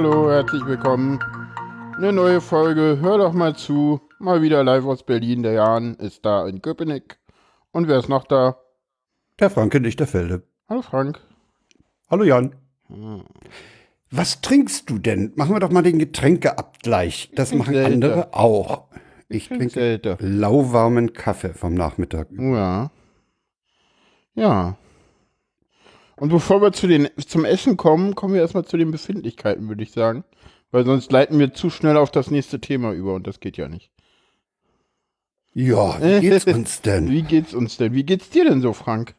Hallo, herzlich willkommen. Eine neue Folge. Hör doch mal zu. Mal wieder live aus Berlin. Der Jan ist da in Köpenick. Und wer ist noch da? Der Franke Lichterfelde. Hallo Frank. Hallo Jan. Hm. Was trinkst du denn? Machen wir doch mal den Getränkeabgleich. Das machen selten. andere auch. Ich, ich trinke selten. lauwarmen Kaffee vom Nachmittag. Ja. Ja. Und bevor wir zu den, zum Essen kommen, kommen wir erstmal zu den Befindlichkeiten, würde ich sagen. Weil sonst leiten wir zu schnell auf das nächste Thema über und das geht ja nicht. Ja, wie geht's uns denn? wie geht's uns denn? Wie geht's dir denn so, Frank?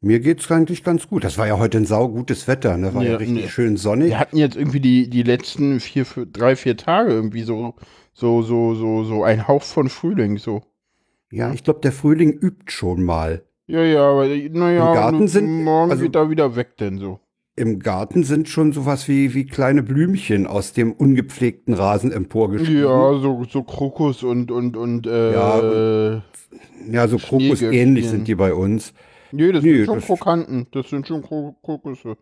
Mir geht's eigentlich ganz gut. Das war ja heute ein saugutes Wetter, ne? War ja, ja richtig nee. schön sonnig. Wir hatten jetzt irgendwie die, die letzten vier, vier, drei, vier Tage irgendwie so, so, so, so, so ein Hauch von Frühling, so. Ja, ich glaube, der Frühling übt schon mal. Ja, ja, aber naja, Im Garten sind, morgen also, geht er wieder weg denn so. Im Garten sind schon sowas wie, wie kleine Blümchen aus dem ungepflegten Rasen emporgestiegen. Ja, so, so Krokus und, und, und, äh, ja, ja, so Krokus ähnlich sind die bei uns. Nee, das nee, sind schon das Krokanten. Das sind schon Krokusse.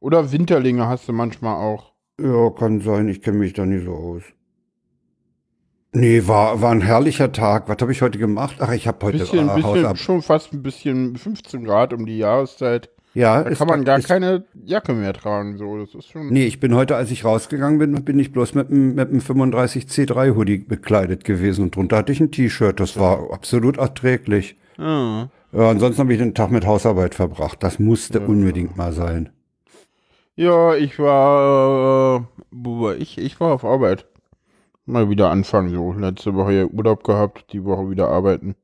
Oder Winterlinge hast du manchmal auch. Ja, kann sein. Ich kenne mich da nicht so aus. Nee, war, war ein herrlicher Tag. Was habe ich heute gemacht? Ach, ich habe heute bisschen, äh, bisschen, schon fast ein bisschen 15 Grad um die Jahreszeit. Ja, da kann man gar keine Jacke mehr tragen. So, das ist schon. Nee, ich bin heute, als ich rausgegangen bin, bin ich bloß mit einem, mit einem 35 C3 Hoodie bekleidet gewesen und drunter hatte ich ein T-Shirt. Das war absolut erträglich. Ah. Ja, ansonsten habe ich den Tag mit Hausarbeit verbracht. Das musste ja. unbedingt mal sein. Ja, ich war, äh, ich? Ich war auf Arbeit. Mal wieder anfangen, so. Letzte Woche ja Urlaub gehabt, die Woche wieder arbeiten.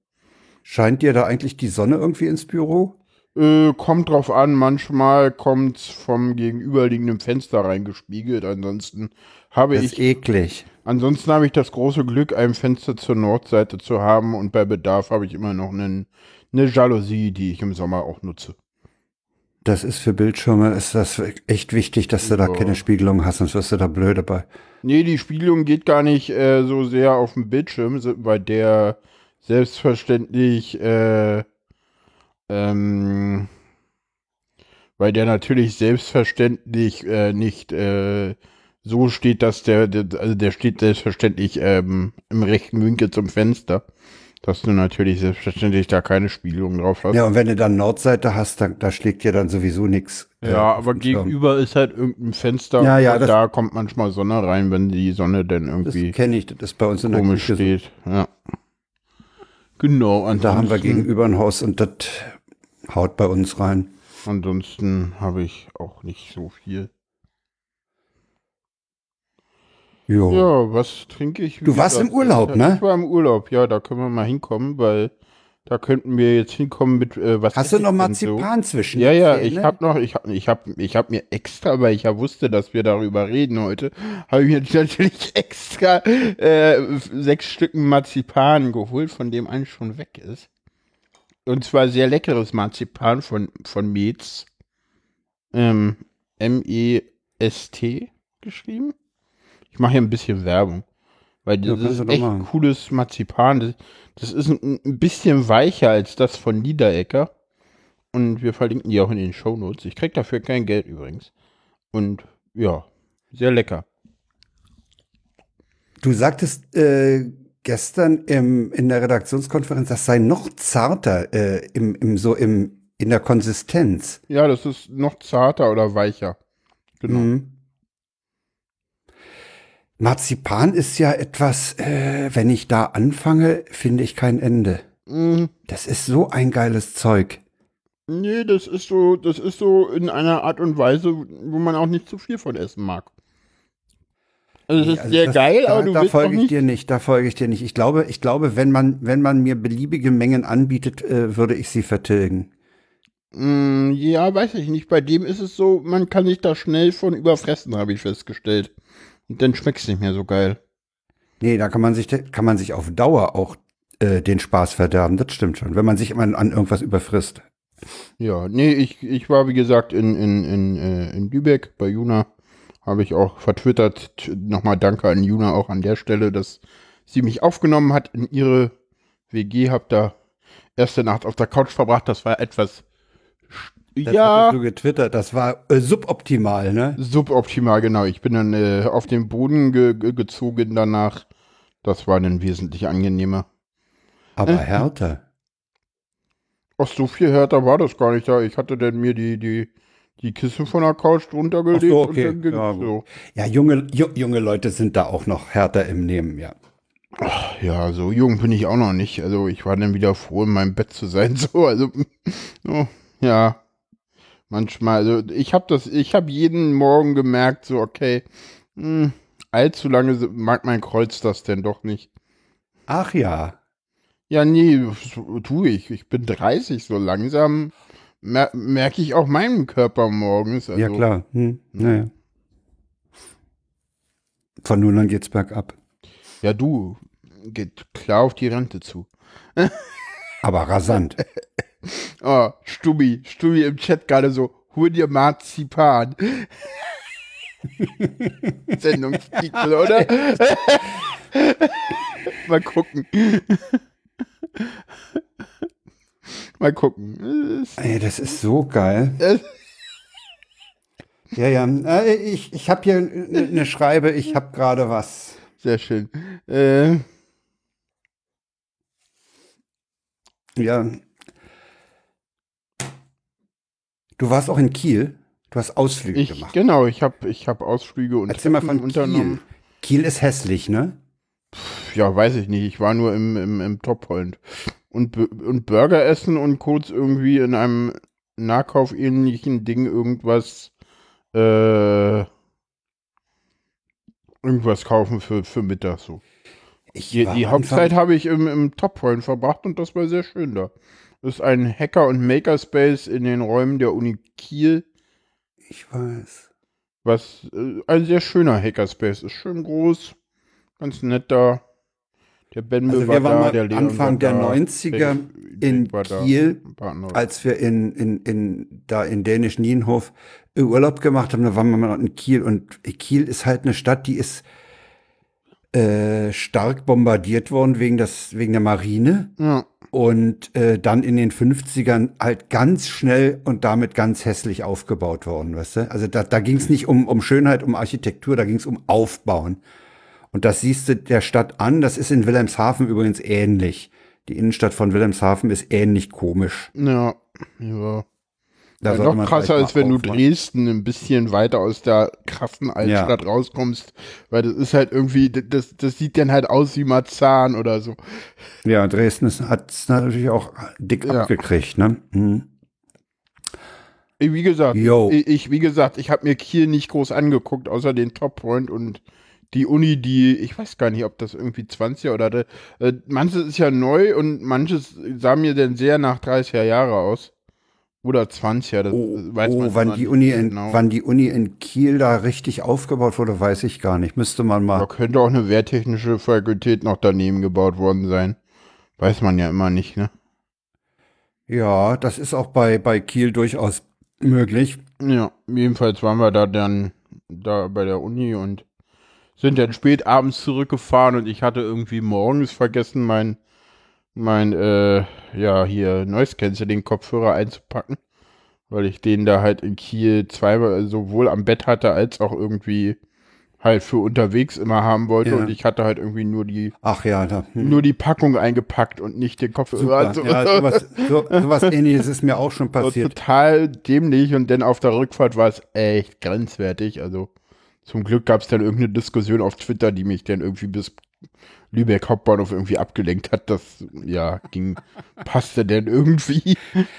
Scheint dir da eigentlich die Sonne irgendwie ins Büro? Äh, kommt drauf an, manchmal kommt's vom gegenüberliegenden Fenster reingespiegelt, ansonsten habe das ich. Ist eklig. Ansonsten habe ich das große Glück, ein Fenster zur Nordseite zu haben und bei Bedarf habe ich immer noch einen eine Jalousie, die ich im Sommer auch nutze. Das ist für Bildschirme, ist das echt wichtig, dass du ja. da keine Spiegelung hast, sonst wirst du da blöd dabei. Nee, die Spiegelung geht gar nicht äh, so sehr auf dem Bildschirm, weil der selbstverständlich, äh, ähm, weil der natürlich selbstverständlich äh, nicht äh, so steht, dass der, der, also der steht selbstverständlich ähm, im rechten Winkel zum Fenster dass du natürlich selbstverständlich da keine Spiegelung drauf hast. Ja, und wenn du dann Nordseite hast, dann, da schlägt dir dann sowieso nichts. Äh, ja, aber gegenüber ist halt irgendein Fenster. Ja, ja, da kommt manchmal Sonne rein, wenn die Sonne dann irgendwie. Das kenne ich, das ist bei uns in der Küche steht. So. Ja. Genau. Und da haben wir gegenüber ein Haus und das haut bei uns rein. Ansonsten habe ich auch nicht so viel. Jo. Ja, was trinke ich? Du warst im Urlaub, ne? Ich war im Urlaub, ja, da können wir mal hinkommen, weil da könnten wir jetzt hinkommen mit äh, was. Hast du noch Marzipan so? zwischen? Ja, ja, ich habe noch, ich habe, ich habe, ich habe mir extra, weil ich ja wusste, dass wir darüber reden heute, habe ich mir natürlich extra äh, sechs Stücken Marzipan geholt, von dem eins schon weg ist. Und zwar sehr leckeres Marzipan von von Metz, ähm, M E S T geschrieben. Ich mache hier ein bisschen Werbung. Weil das ja, ist echt machen. cooles Marzipan. Das, das ist ein, ein, bisschen weicher als das von Niederecker. Und wir verlinken die auch in den Show Notes. Ich krieg dafür kein Geld übrigens. Und ja, sehr lecker. Du sagtest äh, gestern im, in der Redaktionskonferenz, das sei noch zarter äh, im, im, so im, in der Konsistenz. Ja, das ist noch zarter oder weicher. Genau. Mhm. Marzipan ist ja etwas, äh, wenn ich da anfange, finde ich kein Ende. Mhm. Das ist so ein geiles Zeug. Nee, das ist so, das ist so in einer Art und Weise, wo man auch nicht zu viel von essen mag. Also es nee, ist also sehr das, geil, da, aber du da folge ich dir nicht, da folge ich dir nicht. Ich glaube, ich glaube, wenn man, wenn man mir beliebige Mengen anbietet, äh, würde ich sie vertilgen. Mm, ja, weiß ich nicht. Bei dem ist es so, man kann sich da schnell von überfressen, habe ich festgestellt. Und dann schmeckt es nicht mehr so geil. Nee, da kann man sich, kann man sich auf Dauer auch äh, den Spaß verderben, das stimmt schon, wenn man sich immer an irgendwas überfrisst. Ja, nee, ich, ich war wie gesagt in, in, in, äh, in Lübeck bei Juna. Habe ich auch vertwittert. Nochmal danke an Juna auch an der Stelle, dass sie mich aufgenommen hat in ihre WG. Hab da erste Nacht auf der Couch verbracht. Das war etwas Das ja. du getwittert, das war äh, suboptimal, ne? Suboptimal, genau. Ich bin dann äh, auf den Boden ge ge gezogen danach. Das war dann wesentlich angenehmer. Aber härter. Ach, so viel härter war das gar nicht da. Ich hatte dann mir die, die, die Kissen von der Couch drunter gelegt. so, okay. und dann Ja, ja, so. Ja, junge, ju, junge Leute sind da auch noch härter im Nehmen, ja. ja, so jung bin ich auch noch nicht. Also ich war dann wieder froh, in meinem Bett zu sein. So, also, so, ja. Manchmal, also ich habe das, ich habe jeden Morgen gemerkt, so, okay, mh, allzu lange mag mein Kreuz das denn doch nicht. Ach ja. Ja, nee, so tue ich. Ich bin 30, so langsam mer merke ich auch meinen Körper morgens. Also, ja, klar. Hm. Naja. Von nun an geht's bergab. Ja, du, geht klar auf die Rente zu. Aber rasant. Oh, Stubi, Stubi im Chat gerade so, hol dir Marzipan. Sendungstitel, oder? Mal gucken. Mal gucken. Ey, das ist so geil. Ja, ja. Äh, Ich, ich habe hier eine ne Schreibe, ich habe gerade was. Sehr schön. Äh, Ja. Du warst auch in Kiel. Du hast Ausflüge ich, gemacht. genau, ich habe ich hab Ausflüge und Erzähl mal von Kiel. unternommen. Kiel ist hässlich, ne? Ja, weiß ich nicht. Ich war nur im, im, im Toppoint. Und, und Burger essen und kurz irgendwie in einem Nahkaufähnlichen Ding irgendwas äh, irgendwas kaufen für, für Mittag so. Ich Die, die Hauptzeit habe ich im, im Toppoint verbracht und das war sehr schön da. Das ist ein Hacker- und Makerspace in den Räumen der Uni Kiel, Ich weiß. was äh, ein sehr schöner Hackerspace ist. Schön groß, ganz nett da. Der Benbe Also war wir waren da, der Leon Anfang war der da, 90er der in war Kiel, als wir in, in, in, da in Dänisch Nienhof äh, Urlaub gemacht haben, da waren wir mal in Kiel und Kiel ist halt eine Stadt, die ist äh, stark bombardiert worden wegen, das, wegen der Marine Ja, und äh, dann in den 50ern halt ganz schnell und damit ganz hässlich aufgebaut worden, weißt du? Also da, da ging es nicht um, um Schönheit, um Architektur, da ging es um Aufbauen. Und das siehst du der Stadt an, das ist in Wilhelmshaven übrigens ähnlich. Die Innenstadt von Wilhelmshaven ist ähnlich komisch. ja, ja. Ja, noch krasser ist, wenn mal du aufmachen. Dresden ein bisschen weiter aus der krassen Altstadt rauskommst, weil das ist halt irgendwie, das, das sieht dann halt aus wie Marzahn oder so. Ja, Dresden hat es natürlich auch dick Ja. abgekriegt, ne? Mhm. Wie gesagt, Jo. ich, ich, wie gesagt, ich habe mir Kiel nicht groß angeguckt, außer den Top Point und die Uni, die, ich weiß gar nicht, ob das irgendwie 20er oder, äh, manches ist ja neu und manches sah mir dann sehr nach 30er Jahre aus. Oder 20er, das Oh, weiß man oh wann die nicht Uni in, genau. wann die Uni in Kiel da richtig aufgebaut wurde, weiß ich gar nicht. Müsste man mal. Da könnte auch eine wehrtechnische Fakultät noch daneben gebaut worden sein. Weiß man ja immer nicht, ne? Ja, das ist auch bei, bei Kiel durchaus möglich. Ja, jedenfalls waren wir da dann da bei der Uni und sind dann spät abends zurückgefahren und ich hatte irgendwie morgens vergessen, mein, mein, äh, ja, hier Noise Cancelling Kopfhörer einzupacken, weil ich den da halt in Kiel zweimal sowohl am Bett hatte als auch irgendwie halt für unterwegs immer haben wollte Ja. und ich hatte halt irgendwie nur die, Ach ja, da. hm. nur die Packung eingepackt und nicht den Kopfhörer. Super. Ja, sowas, so, sowas ähnliches ist mir auch schon So passiert. total dämlich und dann auf der Rückfahrt war es echt grenzwertig. Also zum Glück gab es dann irgendeine Diskussion auf Twitter, die mich dann irgendwie bis Lübeck Hauptbahnhof irgendwie abgelenkt hat. Das ja ging, passte denn irgendwie.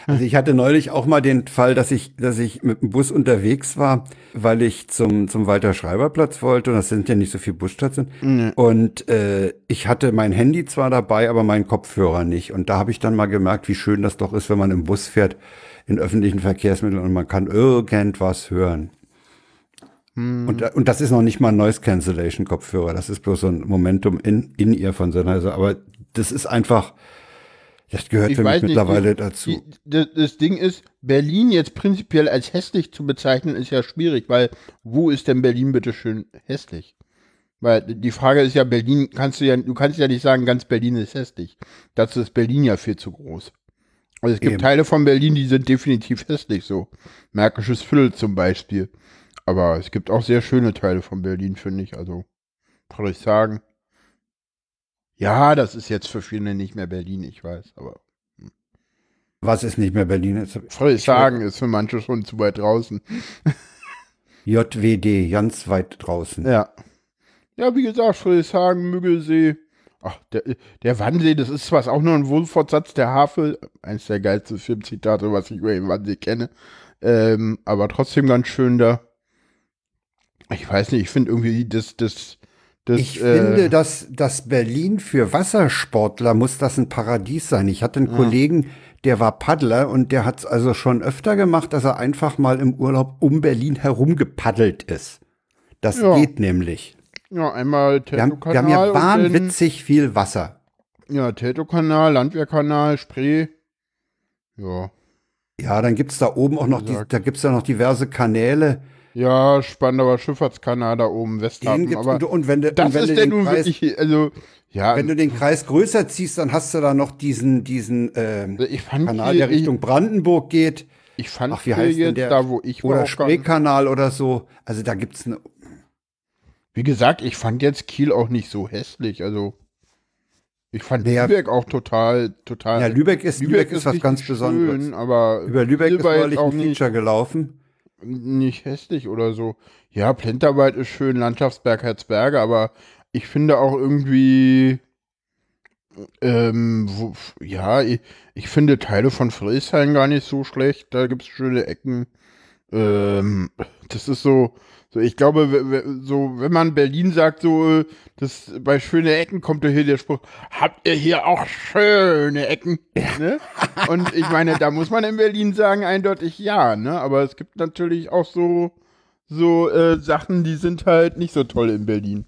Also ich hatte neulich auch mal den Fall, dass ich, dass ich mit dem Bus unterwegs war, weil ich zum, zum Walter-Schreiber-Platz wollte und das sind ja nicht so viele Busstationen. Und äh, ich hatte mein Handy zwar dabei, aber meinen Kopfhörer nicht. Und da habe ich dann mal gemerkt, wie schön das doch ist, wenn man im Bus fährt, in öffentlichen Verkehrsmitteln und man kann irgendwas hören. Und, und das ist noch nicht mal ein Noise Cancellation Kopfhörer. Das ist bloß so ein Momentum in, in ihr von Sennheiser. Aber das ist einfach, das gehört für mich mittlerweile die- dazu. Die, das, das Ding ist, Berlin jetzt prinzipiell als hässlich zu bezeichnen, ist ja schwierig, weil wo ist denn Berlin bitte schön hässlich? Weil die Frage ist ja, Berlin kannst du ja, du kannst ja nicht sagen, ganz Berlin ist hässlich. Dazu ist Berlin ja viel zu groß. Also es gibt Eben. Teile von Berlin, die sind definitiv hässlich so. Märkisches Viertel zum Beispiel. Aber es gibt auch sehr schöne Teile von Berlin, finde ich. Also, kann ich sagen. Ja, das ist jetzt für viele nicht mehr Berlin, ich weiß, aber. Hm. Was ist nicht mehr Berlin? Jetzt, sagen, ist für manche schon zu weit draußen. JWD, ganz weit draußen. Ja. Ja, wie gesagt, Friedrichshagen, Müggelsee. Ach, der, der Wannsee, das ist zwar auch nur ein Wohlfortsatz der Havel, eins der geilsten Filmzitate, was ich über den Wannsee kenne, ähm, aber trotzdem ganz schön da. Ich weiß nicht, ich finde irgendwie das, das, das, ich äh, finde, dass, dass Berlin für Wassersportler muss das ein Paradies sein. Ich hatte einen ja. Kollegen, der war Paddler und der hat es also schon öfter gemacht, dass er einfach mal im Urlaub um Berlin herum gepaddelt ist. Das ja. geht nämlich. Ja, einmal Teltow-Kanal. Wir, haben ja wahnwitzig viel Wasser. Ja, Teltow-Kanal, Landwehrkanal, Spree. Ja. Ja, dann gibt es da oben auch noch, die, da gibt's da noch diverse Kanäle. Ja, Spandauer Schifffahrtskanal da oben, Westhafen. Aber und, und wenn, du, das wenn ist der nun Kreis, wirklich, also, ja. Wenn du den Kreis größer ziehst, dann hast du da noch diesen, diesen äh, Kanal, der Richtung ich, Brandenburg geht. Ich fand Ach, wie heißt jetzt der? da, wo ich. Oder Spreekanal oder so. Also da gibt's eine. Wie gesagt, ich fand jetzt Kiel auch nicht so hässlich. Also ich fand ja, Lübeck auch total, total. Ja, Lübeck ist, Lübeck, Lübeck ist, was ganz schön, Besonderes. aber über Lübeck ist neulich ein Feature gelaufen nicht hässlich oder so. Ja, Plenterwald ist schön, Landschaftsberg Herzberge, aber ich finde auch irgendwie, ähm, wo, ja, ich, ich, finde Teile von Friesheim gar nicht so schlecht. Da gibt es schöne Ecken. Ähm, das ist so, so, ich glaube, so, wenn man Berlin sagt, so, äh, das, bei schöne Ecken kommt ja hier der Spruch, habt ihr hier auch schöne Ecken? Ne? Und ich meine, da muss man in Berlin sagen, eindeutig ja, ne? Aber es gibt natürlich auch so, so äh, Sachen, die sind halt nicht so toll in Berlin.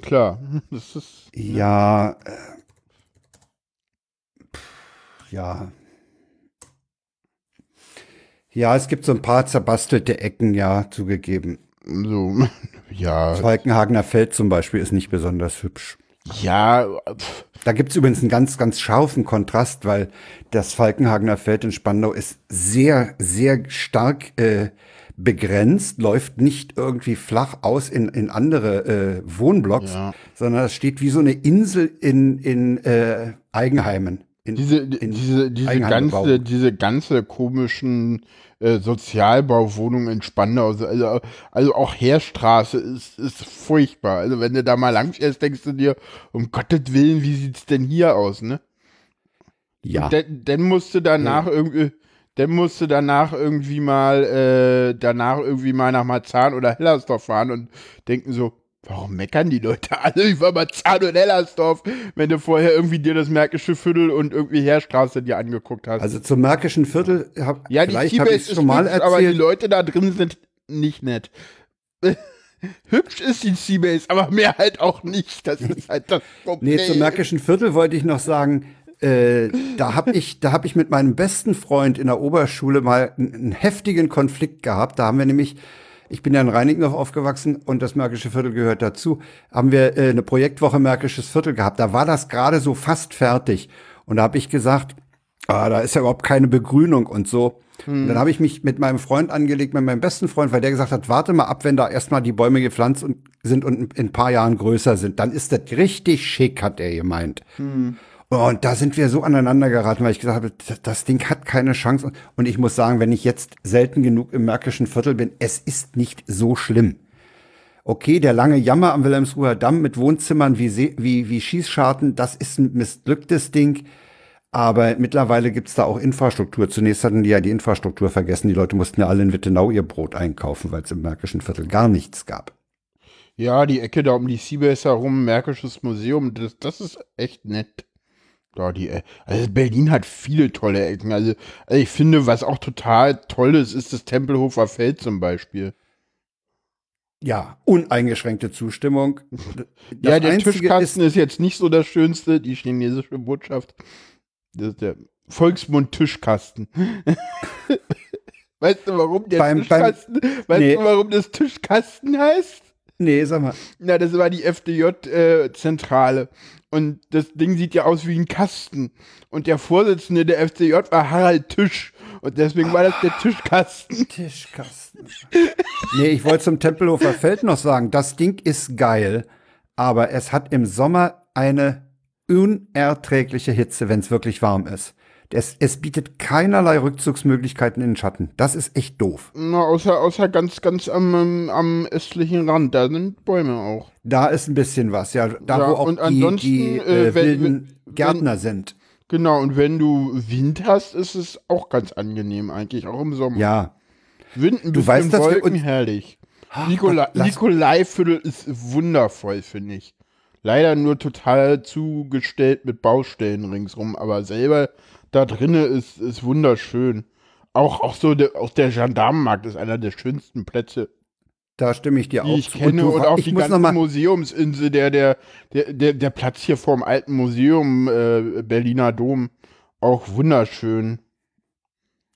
Klar, das ist. Ne? Ja, äh, ja. Ja, es gibt so ein paar zerbastelte Ecken, ja, zugegeben. So, ja. Falkenhagener Feld zum Beispiel ist nicht besonders hübsch. Ja. Da gibt es übrigens einen ganz, ganz scharfen Kontrast, weil das Falkenhagener Feld in Spandau ist sehr, sehr stark äh, begrenzt, läuft nicht irgendwie flach aus in, in andere äh, Wohnblocks, ja. sondern es steht wie so eine Insel in, in äh, Eigenheimen. In, diese, in diese, diese ganze, diese ganze komischen äh, Sozialbauwohnungen in Spandau, also, also auch Heerstraße ist, ist furchtbar. Also wenn du da mal langfährst, denkst du dir, um Gottes Willen, wie sieht's denn hier aus, ne? Ja. Dann, dann musst du danach ja. irgendwie, dann musst du danach irgendwie mal, äh, danach irgendwie mal nach Marzahn oder Hellersdorf fahren und denken so, Warum meckern die Leute alle über Marzahn und Hellersdorf, wenn du vorher irgendwie dir das Märkische Viertel und irgendwie Heerstraße dir angeguckt hast? Also zum Märkischen Viertel hab, ja, vielleicht habe ich schon mal hübsch, erzählt. Aber die Leute da drin sind nicht nett. hübsch ist die Seabase, aber mehr halt auch nicht. Das ist halt das Problem. Nee, zum Märkischen Viertel wollte ich noch sagen, äh, da habe ich, da hab ich mit meinem besten Freund in der Oberschule mal einen heftigen Konflikt gehabt. Da haben wir nämlich ich bin ja in Reinickendorf aufgewachsen und das Märkische Viertel gehört dazu, haben wir äh, eine Projektwoche Märkisches Viertel gehabt. Da war das gerade so fast fertig. Und da habe ich gesagt, ah, da ist ja überhaupt keine Begrünung und so. Hm. Und dann habe ich mich mit meinem Freund angelegt, mit meinem besten Freund, weil der gesagt hat, warte mal ab, wenn da erstmal die Bäume gepflanzt und sind und in ein paar Jahren größer sind. Dann ist das richtig schick, hat er gemeint. Hm. Und da sind wir so aneinander geraten, weil ich gesagt habe, das Ding hat keine Chance. Und ich muss sagen, wenn ich jetzt selten genug im Märkischen Viertel bin, es ist nicht so schlimm. Okay, der lange Jammer am Wilhelmsruher Damm mit Wohnzimmern wie, wie, wie Schießscharten, das ist ein missglücktes Ding. Aber mittlerweile gibt's da auch Infrastruktur. Zunächst hatten die ja die Infrastruktur vergessen. Die Leute mussten ja alle in Wittenau ihr Brot einkaufen, weil es im Märkischen Viertel gar nichts gab. Ja, die Ecke da um die Seabase herum, Märkisches Museum, das, das ist echt nett. Ja, die, äh, also Berlin hat viele tolle Ecken. Also, also, ich finde, was auch total toll ist, ist das Tempelhofer Feld zum Beispiel. Ja, uneingeschränkte Zustimmung. Ja, der Tischkasten ist, ist, jetzt nicht so das Schönste, die chinesische Botschaft. Das ist der Volksmund-Tischkasten. weißt du, warum der beim, Tischkasten, beim, weißt nee. du, warum das Tischkasten heißt? Nee, sag mal. Na, das war die FDJ-Zentrale. Äh, Und das Ding sieht ja aus wie ein Kasten. Und der Vorsitzende der FCJ war Harald Tisch. Und deswegen war das der Tischkasten. Tischkasten. nee, ich wollte zum Tempelhofer Feld noch sagen, das Ding ist geil, aber es hat im Sommer eine unerträgliche Hitze, wenn es wirklich warm ist. Es, es bietet keinerlei Rückzugsmöglichkeiten in den Schatten. Das ist echt doof. Na, außer, außer ganz, ganz am, am östlichen Rand, da sind Bäume auch. Da ist ein bisschen was, ja. Da, Ja, wo auch und die, ansonsten, die äh, äh, wenn- wilden wenn- Gärtner sind. Genau, und wenn du Wind hast, ist es auch ganz angenehm eigentlich, auch im Sommer. Ja. Wind, ein Du bisschen weißt, dass wir Wolken, uns- herrlich. Nikolai, Nikolaiviertel ist wundervoll, finde ich. Leider nur total zugestellt mit Baustellen ringsrum, aber selber da drinnen ist, ist wunderschön. Auch, auch so der, auch der Gendarmenmarkt ist einer der schönsten Plätze, Da stimme ich dir die auch ich zu. kenne. du- Und auch ich die ganze Museumsinsel, der, der, der, der, der Platz hier vorm alten Museum, äh, Berliner Dom, auch wunderschön.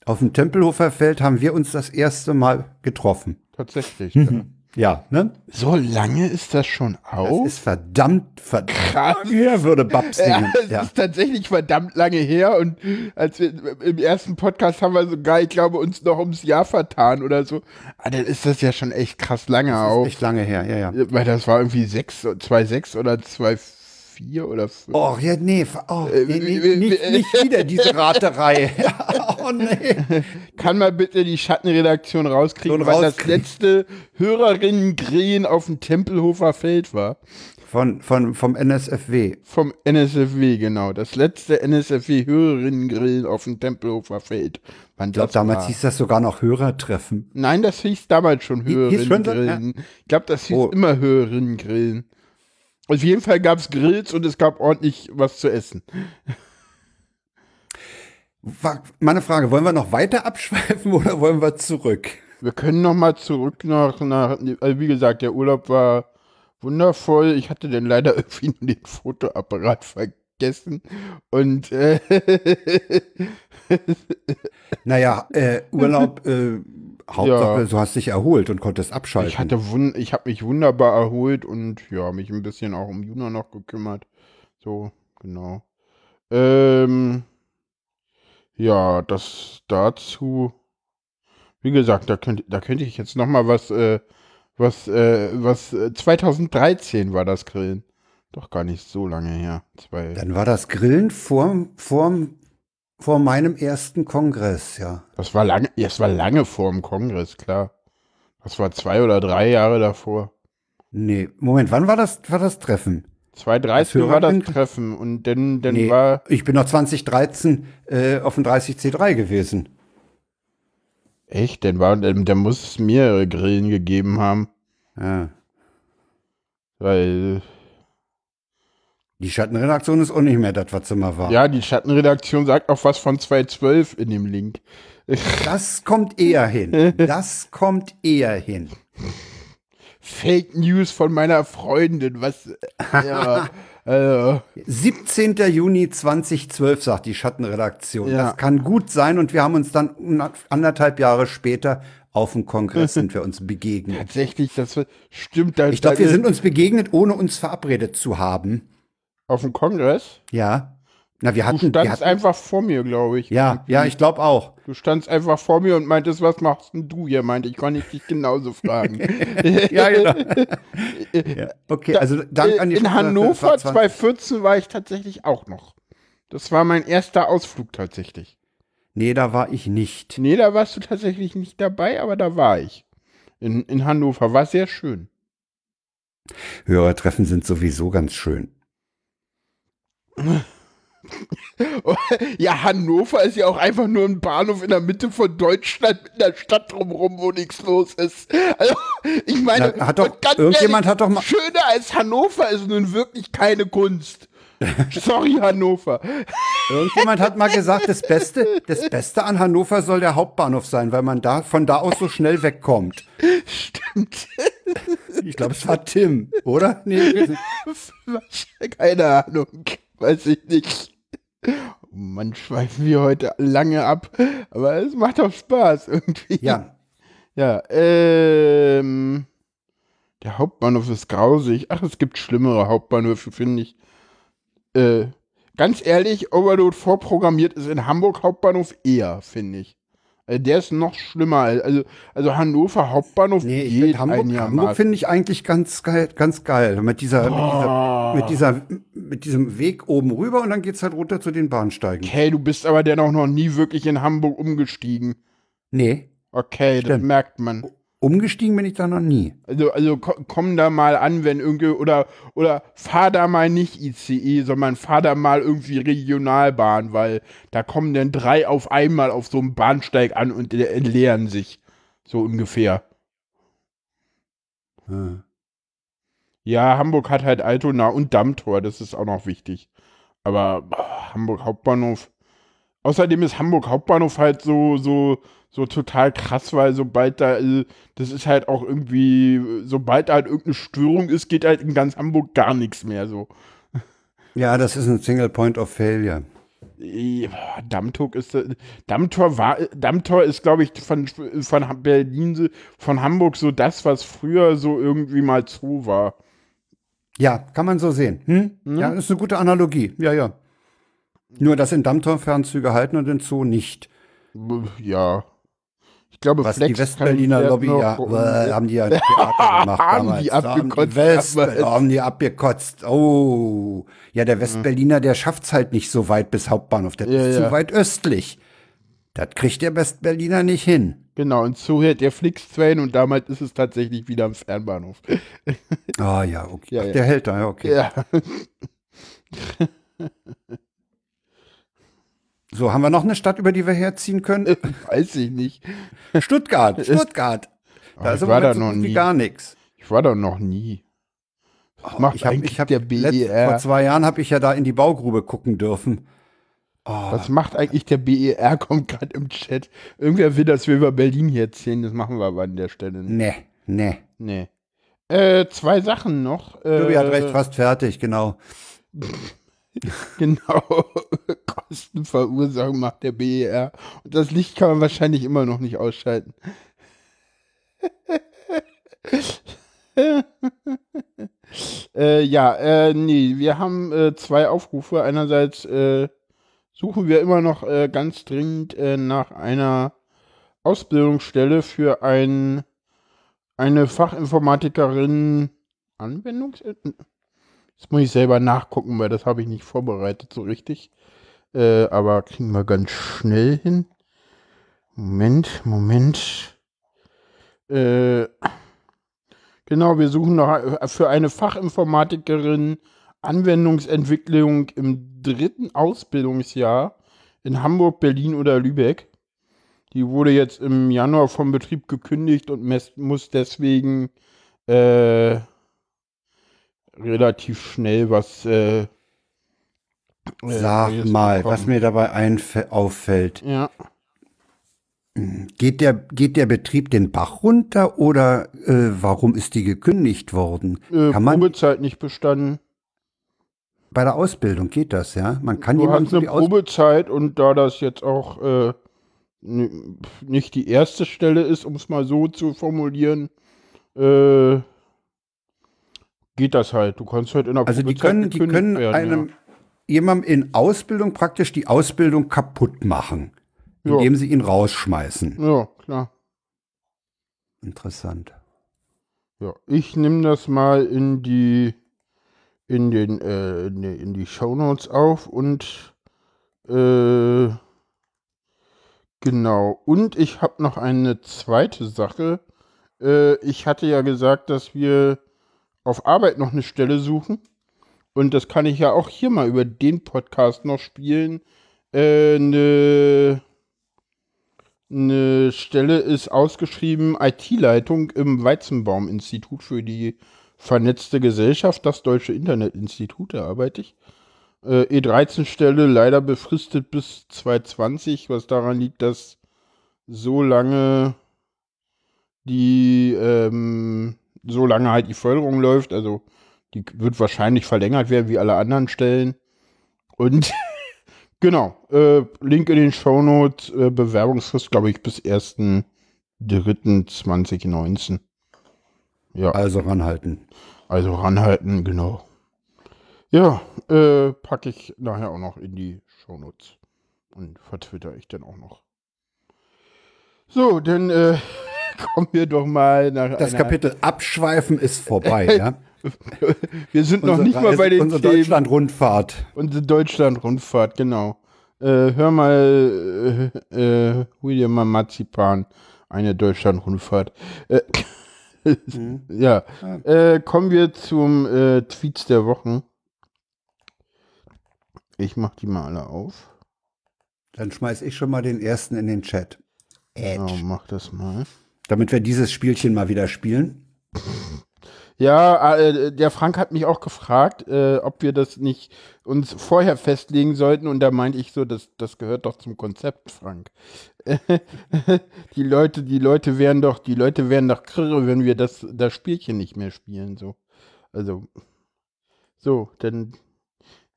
Auf dem Tempelhofer Feld haben wir uns das erste Mal getroffen. Tatsächlich. ja. Ja, ne? So lange ist das schon Das aus? ist verdammt, verdammt Krass. her, würde Babs Ja, es Ja. ist tatsächlich verdammt lange her und als wir im ersten Podcast haben wir sogar, ich glaube, uns noch ums Jahr vertan oder so. Aber dann ist das ja schon echt krass lange Das auch. ist echt lange her, ja, ja. Weil das war irgendwie 6, 2,6 oder 2,4 oder 5. Oh, ja, nee, oh, Äh, nee, nee, nicht, nicht wieder diese Raterei. oh, nee. Kann mal bitte die Schattenredaktion rauskriegen, Schon weil das letzte Hörerinnen-Grillen auf dem Tempelhofer Feld war. Von, von, vom NSFW. Vom NSFW, genau. Das letzte NSFW-Hörerinnen-Grillen auf dem Tempelhofer Feld. Wann Ich glaube, damals war. hieß das sogar noch Hörertreffen. Nein, das hieß damals schon so? Hörerinnen-Grillen. Ich glaube, das hieß Oh. immer Hörerinnen-Grillen. Auf jeden Fall gab es Grills und es gab ordentlich was zu essen. Meine Frage, wollen wir noch weiter abschweifen oder wollen wir zurück? Wir können noch mal zurück nach, nach also wie gesagt, der Urlaub war wundervoll. Ich hatte dann leider irgendwie nur den Fotoapparat vergessen. Und äh, Naja, äh, Urlaub, äh, Hauptsache, Ja. du hast dich erholt und konntest abschalten. ich hatte wun ich habe mich wunderbar erholt und ja, mich ein bisschen auch um Juna noch gekümmert. So, genau. Ähm, ja, das dazu. Wie gesagt, da könnte, da könnte ich jetzt noch mal was, äh, was, äh, was, äh, 2013 war das Grillen. Doch gar nicht so lange her. Zwei, Dann war das Grillen vor, vor, vor meinem ersten Kongress, ja. das war lange, ja, es war lange vor dem Kongress, klar. Das war zwei oder drei Jahre davor. Nee, Moment, wann war das, war das Treffen? 2013 war das Treffen und dann, dann Nee, war, ich bin noch 2013 äh, auf dem 30C3 gewesen. echt, dann war, dann, dann muss es mehrere Grillen gegeben haben, Ja. weil, Die Schattenredaktion ist auch nicht mehr das, was mal war. ja, die Schattenredaktion sagt auch was von 2012 in dem Link. Das kommt eher hin. Das kommt eher hin. Fake News von meiner Freundin, was, ja, also, 17. Juni 2012, sagt die Schattenredaktion. Ja. Das kann gut sein und wir haben uns dann anderthalb Jahre später auf dem Kongress sind wir uns begegnet. tatsächlich, das stimmt. Da, Ich glaube, wir sind uns begegnet, ohne uns verabredet zu haben. Auf dem Kongress. Ja. Na, wir Du hatten, wir standst hatten einfach vor mir, glaube ich. ja, ja, ich glaube auch. Du standst einfach vor mir und meintest, was machst denn du hier? Meinte ich, kann ich dich genauso fragen. Ja, genau. ja. Okay, also Dank an die In. Hannover Es war- 2014 war ich tatsächlich auch noch. Das war mein erster Ausflug tatsächlich. Nee, da war ich nicht. Nee, da warst du tatsächlich nicht dabei, aber da war ich. In, in Hannover. War sehr schön. Hörertreffen sind sowieso ganz schön. Ja, Hannover ist ja auch einfach nur ein Bahnhof in der Mitte von Deutschland mit einer Stadt drumherum, wo nichts los ist. Also, ich meine, Na, hat doch- irgendjemand hat doch mal- Schöner als Hannover ist nun wirklich keine Kunst. Sorry, Hannover. Irgendjemand hat mal gesagt, das Beste, das Beste an Hannover soll der Hauptbahnhof sein, weil man da von da aus so schnell wegkommt. Stimmt. Ich glaube, es war Tim, oder? Nee, Keine Ahnung. Weiß ich nicht. Mann, schweifen wir heute lange ab. Aber es macht doch Spaß irgendwie. ja, Ja, ähm. Der Hauptbahnhof ist grausig. Ach, es gibt schlimmere Hauptbahnhöfe, finde ich. Äh, ganz ehrlich, Overload vorprogrammiert ist in Hamburg Hauptbahnhof eher, finde ich. Also der ist noch schlimmer. Also, also Hannover Hauptbahnhof nee, ich geht Hamburg, Hamburg finde ich eigentlich ganz geil, ganz geil. Mit dieser, oh. mit dieser, mit dieser, mit diesem Weg oben rüber und dann geht's halt runter zu den Bahnsteigen. Okay, du bist aber dennoch noch nie wirklich in Hamburg umgestiegen. Nee. Okay, Stimmt. das merkt man. Umgestiegen bin ich da noch nie. Also, also komm da mal an, wenn irgendwie, oder, oder fahr da mal nicht ICE, sondern fahr da mal irgendwie Regionalbahn, weil da kommen dann drei auf einmal auf so einem Bahnsteig an und entleeren sich. So ungefähr. Hm. Ja, Hamburg hat halt Altona und Dammtor, das ist auch noch wichtig. Aber boah, Hamburg Hauptbahnhof. Außerdem ist Hamburg Hauptbahnhof halt so, so, so total krass, weil sobald da, äh, das ist halt auch irgendwie, sobald da halt irgendeine Störung ist, geht halt in ganz Hamburg gar nichts mehr so. Ja, das ist ein Single Point of Failure. Ja, Dammtor ist Dammtor war Dammtor ist glaube ich von von Berlin von Hamburg so das was früher so irgendwie mal Zoo war. Ja, kann man so sehen. Hm? Mhm. Ja, ist eine gute Analogie. Ja, ja. Nur dass in Dammtor Fernzüge halten und in Zoo nicht. Ja glaube, Was Flex die Westberliner Lobby ja, äh, haben die ja Theater gemacht haben damals. Die abgekotzt, haben, die West, haben die abgekotzt. Oh, ja, der Westberliner, der schafft's halt nicht so weit bis Hauptbahnhof. Der ja, ist ja. zu weit östlich. Das kriegt der Westberliner nicht hin. Genau, und so hört der Flixtrain und damals ist es tatsächlich wieder am Fernbahnhof. Ah ja, okay. Ja, Ach, der hält da, ja, okay. Ja. So, haben wir noch eine Stadt, über die wir herziehen können? Weiß ich nicht. Stuttgart, Stuttgart. Da ist aber da noch nie. gar nichts. Ich war da noch nie. Was oh, macht ich hab, eigentlich ich hab der BER? vor zwei Jahren habe ich ja da in die Baugrube gucken dürfen. Oh. Was macht eigentlich der BER? Kommt gerade im Chat. Irgendwer will, dass wir über Berlin hier erzählen. Das machen wir aber an der Stelle nicht. Nee, nee. Nee. Äh, zwei Sachen noch. Äh, Tobi hat recht, fast fertig, genau. genau. Kostenverursachung macht der BER. Und das Licht kann man wahrscheinlich immer noch nicht ausschalten. äh, ja, äh, nee, wir haben äh, zwei Aufrufe. Einerseits äh, suchen wir immer noch äh, ganz dringend äh, nach einer Ausbildungsstelle für ein, eine Fachinformatikerin Anwendungs Jetzt muss ich selber nachgucken, weil das habe ich nicht vorbereitet so richtig. Äh, aber kriegen wir ganz schnell hin. Moment, Moment. Äh, genau, wir suchen noch äh, für eine Fachinformatikerin Anwendungsentwicklung im dritten Ausbildungsjahr in Hamburg, Berlin oder Lübeck. Die wurde jetzt im Januar vom Betrieb gekündigt und muss deswegen äh, relativ schnell was. Äh, äh Sag mal, bekommen. was mir dabei auffällt. Ja. Geht der, geht der Betrieb den Bach runter oder äh, warum ist die gekündigt worden? Äh, kann man Probezeit nicht bestanden. Bei der Ausbildung geht das, ja? Man kann du hast eine Probezeit und da das jetzt auch äh, nicht die erste Stelle ist, um es mal so zu formulieren, äh, geht das halt. Du kannst halt in der Also die können, die können werden, einem ja. jemandem in Ausbildung praktisch die Ausbildung kaputt machen, indem ja. sie ihn rausschmeißen. Ja, klar. Interessant. Ja, ich nehme das mal in die in den äh, in die Shownotes auf und äh, genau und ich habe noch eine zweite Sache. Äh, ich hatte ja gesagt, dass wir auf Arbeit noch eine Stelle suchen. Und das kann ich ja auch hier mal über den Podcast noch spielen. Äh, eine, eine Stelle ist ausgeschrieben, IT-Leitung im Weizenbaum-Institut für die vernetzte Gesellschaft, das Deutsche Internetinstitut, da arbeite ich. Äh, E13-Stelle leider befristet bis 2020, was daran liegt, dass so lange die ähm, solange halt die Förderung läuft. Also die wird wahrscheinlich verlängert werden wie alle anderen Stellen. Und genau, äh, Link in den Shownotes, äh, Bewerbungsfrist, glaube ich, bis 1.3.2019. Ja. Also ranhalten. Also ranhalten, genau. Ja, äh, packe ich nachher auch noch in die Shownotes und vertwitter ich dann auch noch. So, dann äh, kommen wir doch mal nach Das Kapitel Abschweifen ist vorbei, ja? Wir sind noch nicht mal bei Reise- den Unsere Themen. Deutschland-Rundfahrt. Unsere Deutschland-Rundfahrt, genau. Äh, hör mal, äh, äh, William Marzipan, eine Deutschland-Rundfahrt. Äh, ja, äh, kommen wir zum äh, Tweets der Wochen. Ich mach die mal alle auf. Dann schmeiß ich schon mal den ersten in den Chat. Ja, mach das mal. Damit wir dieses Spielchen mal wieder spielen. Ja, äh, der Frank hat mich auch gefragt, äh, ob wir das nicht uns vorher festlegen sollten. Und da meinte ich so, das, das gehört doch zum Konzept, Frank. die Leute, die Leute wären doch, die Leute wären doch kirre, wenn wir das, das Spielchen nicht mehr spielen. So. Also. So, dann.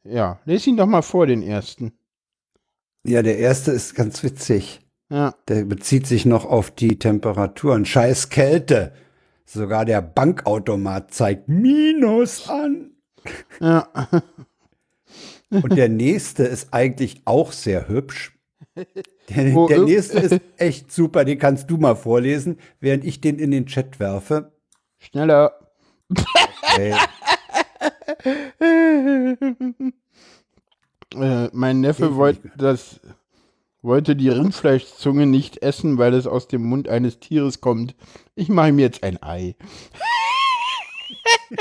Ja, lese ihn doch mal vor, den ersten. Ja, der erste ist ganz witzig. Ja. Der bezieht sich noch auf die Temperaturen. Scheiß Kälte. Sogar der Bankautomat zeigt Minus an. Ja. Und der nächste ist eigentlich auch sehr hübsch. Der, der nächste ist echt super, den kannst du mal vorlesen, während ich den in den Chat werfe. Schneller. Ey, Äh, mein Neffe wollte das wollte die Rindfleischzunge nicht essen, weil es aus dem Mund eines Tieres kommt. Ich mache ihm jetzt ein Ei.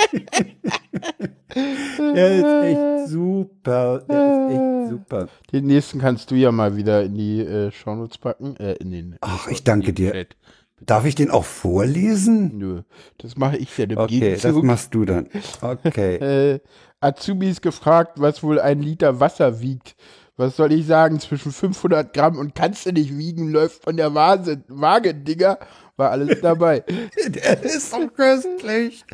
der ist echt super. Der ist echt super. Den nächsten kannst du ja mal wieder in die äh, Shownotes packen. Äh, in den, Ach, ich danke dir. Chat. Darf ich den auch vorlesen? Nö, das mache ich ja Okay, das Gegenzug. machst du dann. Okay. äh, Azubis gefragt, was wohl ein Liter Wasser wiegt. Was soll ich sagen? Zwischen 500 Gramm und kannst du nicht wiegen, läuft von der Waage, Waage Digga. War alles dabei. Der ist so köstlich.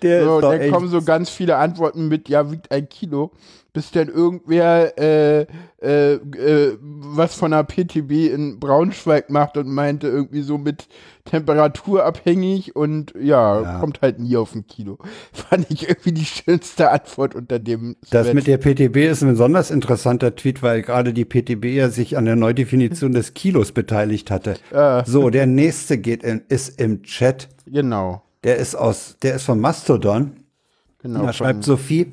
Der So, ist dann kommen so ganz viele Antworten mit, ja, wiegt ein Kilo, bis dann irgendwer äh, äh, äh, was von der PTB in Braunschweig macht und meinte irgendwie so mit temperaturabhängig und ja, Ja. kommt halt nie auf ein Kilo. Fand ich irgendwie die schönste Antwort unter dem Das Thread. mit der PTB ist ein besonders interessanter Tweet, weil gerade die PTB ja sich an der Neudefinition des Kilos beteiligt hatte. Ah. So, der nächste geht in, ist im Chat. Genau, Der ist aus, der ist von Mastodon. genau. Da schreibt Sophie,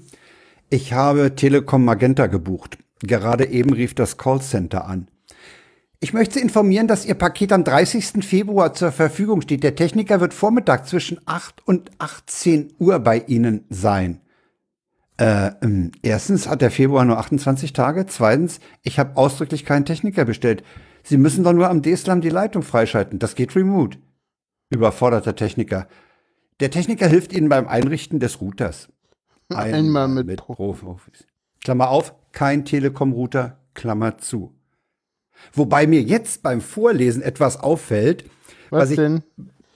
ich habe Telekom Magenta gebucht. Gerade eben rief das Callcenter an. Ich möchte Sie informieren, dass Ihr Paket am 30. Februar zur Verfügung steht. Der Techniker wird Vormittag zwischen 8 und 18 Uhr bei Ihnen sein. Äh, ähm, erstens hat der Februar nur 28 Tage. Zweitens, ich habe ausdrücklich keinen Techniker bestellt. Sie müssen doch nur am DSLAM die Leitung freischalten. Das geht remote. Überforderter Techniker. Der Techniker hilft Ihnen beim Einrichten des Routers. Einmal mit Pro- Profis. Klammer auf, kein Telekom-Router, Klammer zu. Wobei mir jetzt beim Vorlesen etwas auffällt, Was was ich, denn?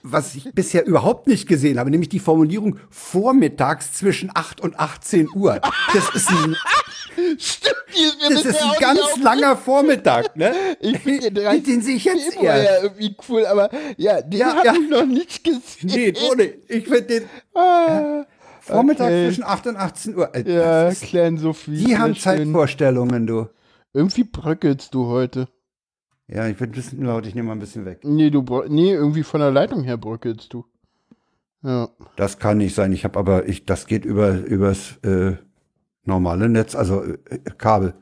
was ich bisher überhaupt nicht gesehen habe, nämlich die Formulierung vormittags zwischen 8 und 18 Uhr. Das ist ein, Stimmt, die ist mir das ist ein ganz langer Vormittag, ne? Ich finde den 30. Den sehe ich jetzt Februar erst. ja irgendwie cool, aber ja, den Ja, habe ja. ich noch nicht gesehen. Nee, ohne. Ich finde den Ah, Vormittag okay. zwischen 8 und 18 Uhr. Äh, Ja, ist, Clan Sophie. die haben. Zeitvorstellungen, du. Irgendwie bröckelst du heute. Ja, ich bin ein bisschen laut, ich nehme mal ein bisschen weg. Nee, du nee, irgendwie von der Leitung her bröckelst du. Ja. Das kann nicht sein. Ich habe aber, ich, das geht über übers äh, normale Netz, also äh, Kabel.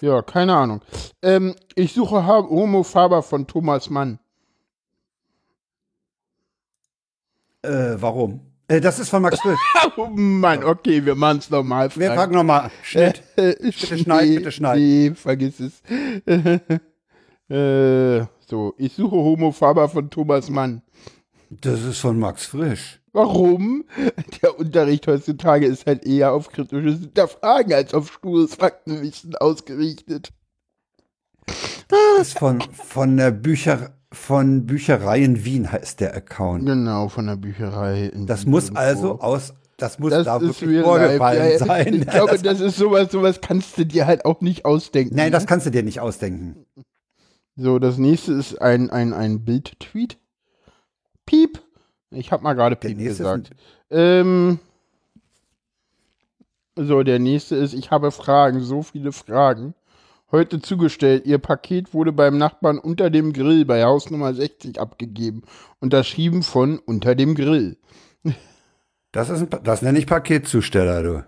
Ja, keine Ahnung. Ähm, ich suche Homo Faber von Thomas Mann. Äh, warum? Äh, das ist von Max Frisch. Oh Mann, okay, wir machen es nochmal. Wir fangen nochmal. Schnitt. bitte schneiden, bitte schneiden. Nee, vergiss es. äh, so, ich suche Homo Faber von Thomas Mann. Das ist von Max Frisch. Warum? Der Unterricht heutzutage ist halt eher auf kritisches Hinterfragen als auf stures Faktenwissen ausgerichtet. Das ist von, von der Bücher, von Bücherei in Wien heißt der Account. Genau, von der Bücherei. In Das Wien muss also aus, das muss das da wirklich vorgefallen. Ja, sein. Ich glaube, Das- das ist sowas, sowas kannst du dir halt auch nicht ausdenken. nein, das ne? kannst du dir nicht ausdenken. So, das nächste ist ein, ein, ein Bild-Tweet. Piep. Ich habe mal gerade Piep gesagt. Ähm, So, der nächste ist, ich habe Fragen, so viele Fragen. Heute zugestellt, Ihr Paket wurde beim Nachbarn unter dem Grill bei Haus Nummer 60 abgegeben. Unterschrieben von unter dem Grill. Das, ist ein, das nenne ich Paketzusteller, du.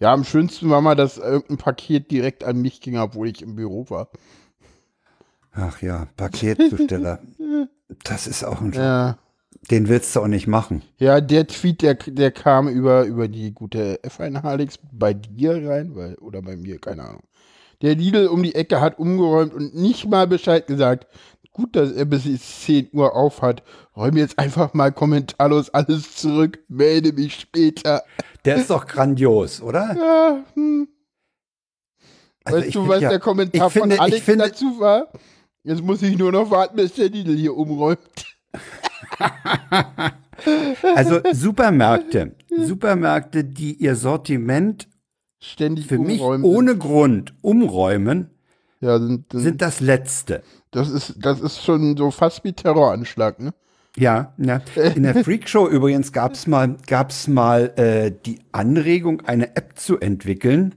Ja, am schönsten war mal, dass irgendein Paket direkt an mich ging, obwohl ich im Büro war. Ach ja, Paketzusteller. das ist auch ein Job. Ja. Den willst du auch nicht machen. Ja, der Tweet, der, der kam über, über die gute F1 Halix bei dir rein, weil, oder bei mir, keine Ahnung. Der Lidl um die Ecke hat umgeräumt und nicht mal Bescheid gesagt. Gut, dass er bis 10 Uhr auf hat. Räume jetzt einfach mal kommentarlos alles zurück, melde mich später. Der ist doch grandios, oder? Ja, hm. Also weißt du, was ja- der Kommentar finde- von Alex finde- dazu war? Jetzt muss ich nur noch warten, bis der Lidl hier umräumt. Also Supermärkte, Supermärkte, die ihr Sortiment Ständig für mich ohne Grund umräumen, ja, sind, sind, sind das Letzte. das, ist, das ist schon so fast wie Terroranschlag, ne? Ja, ne. in der Freakshow übrigens gab's mal, gab's mal äh, die Anregung, eine App zu entwickeln,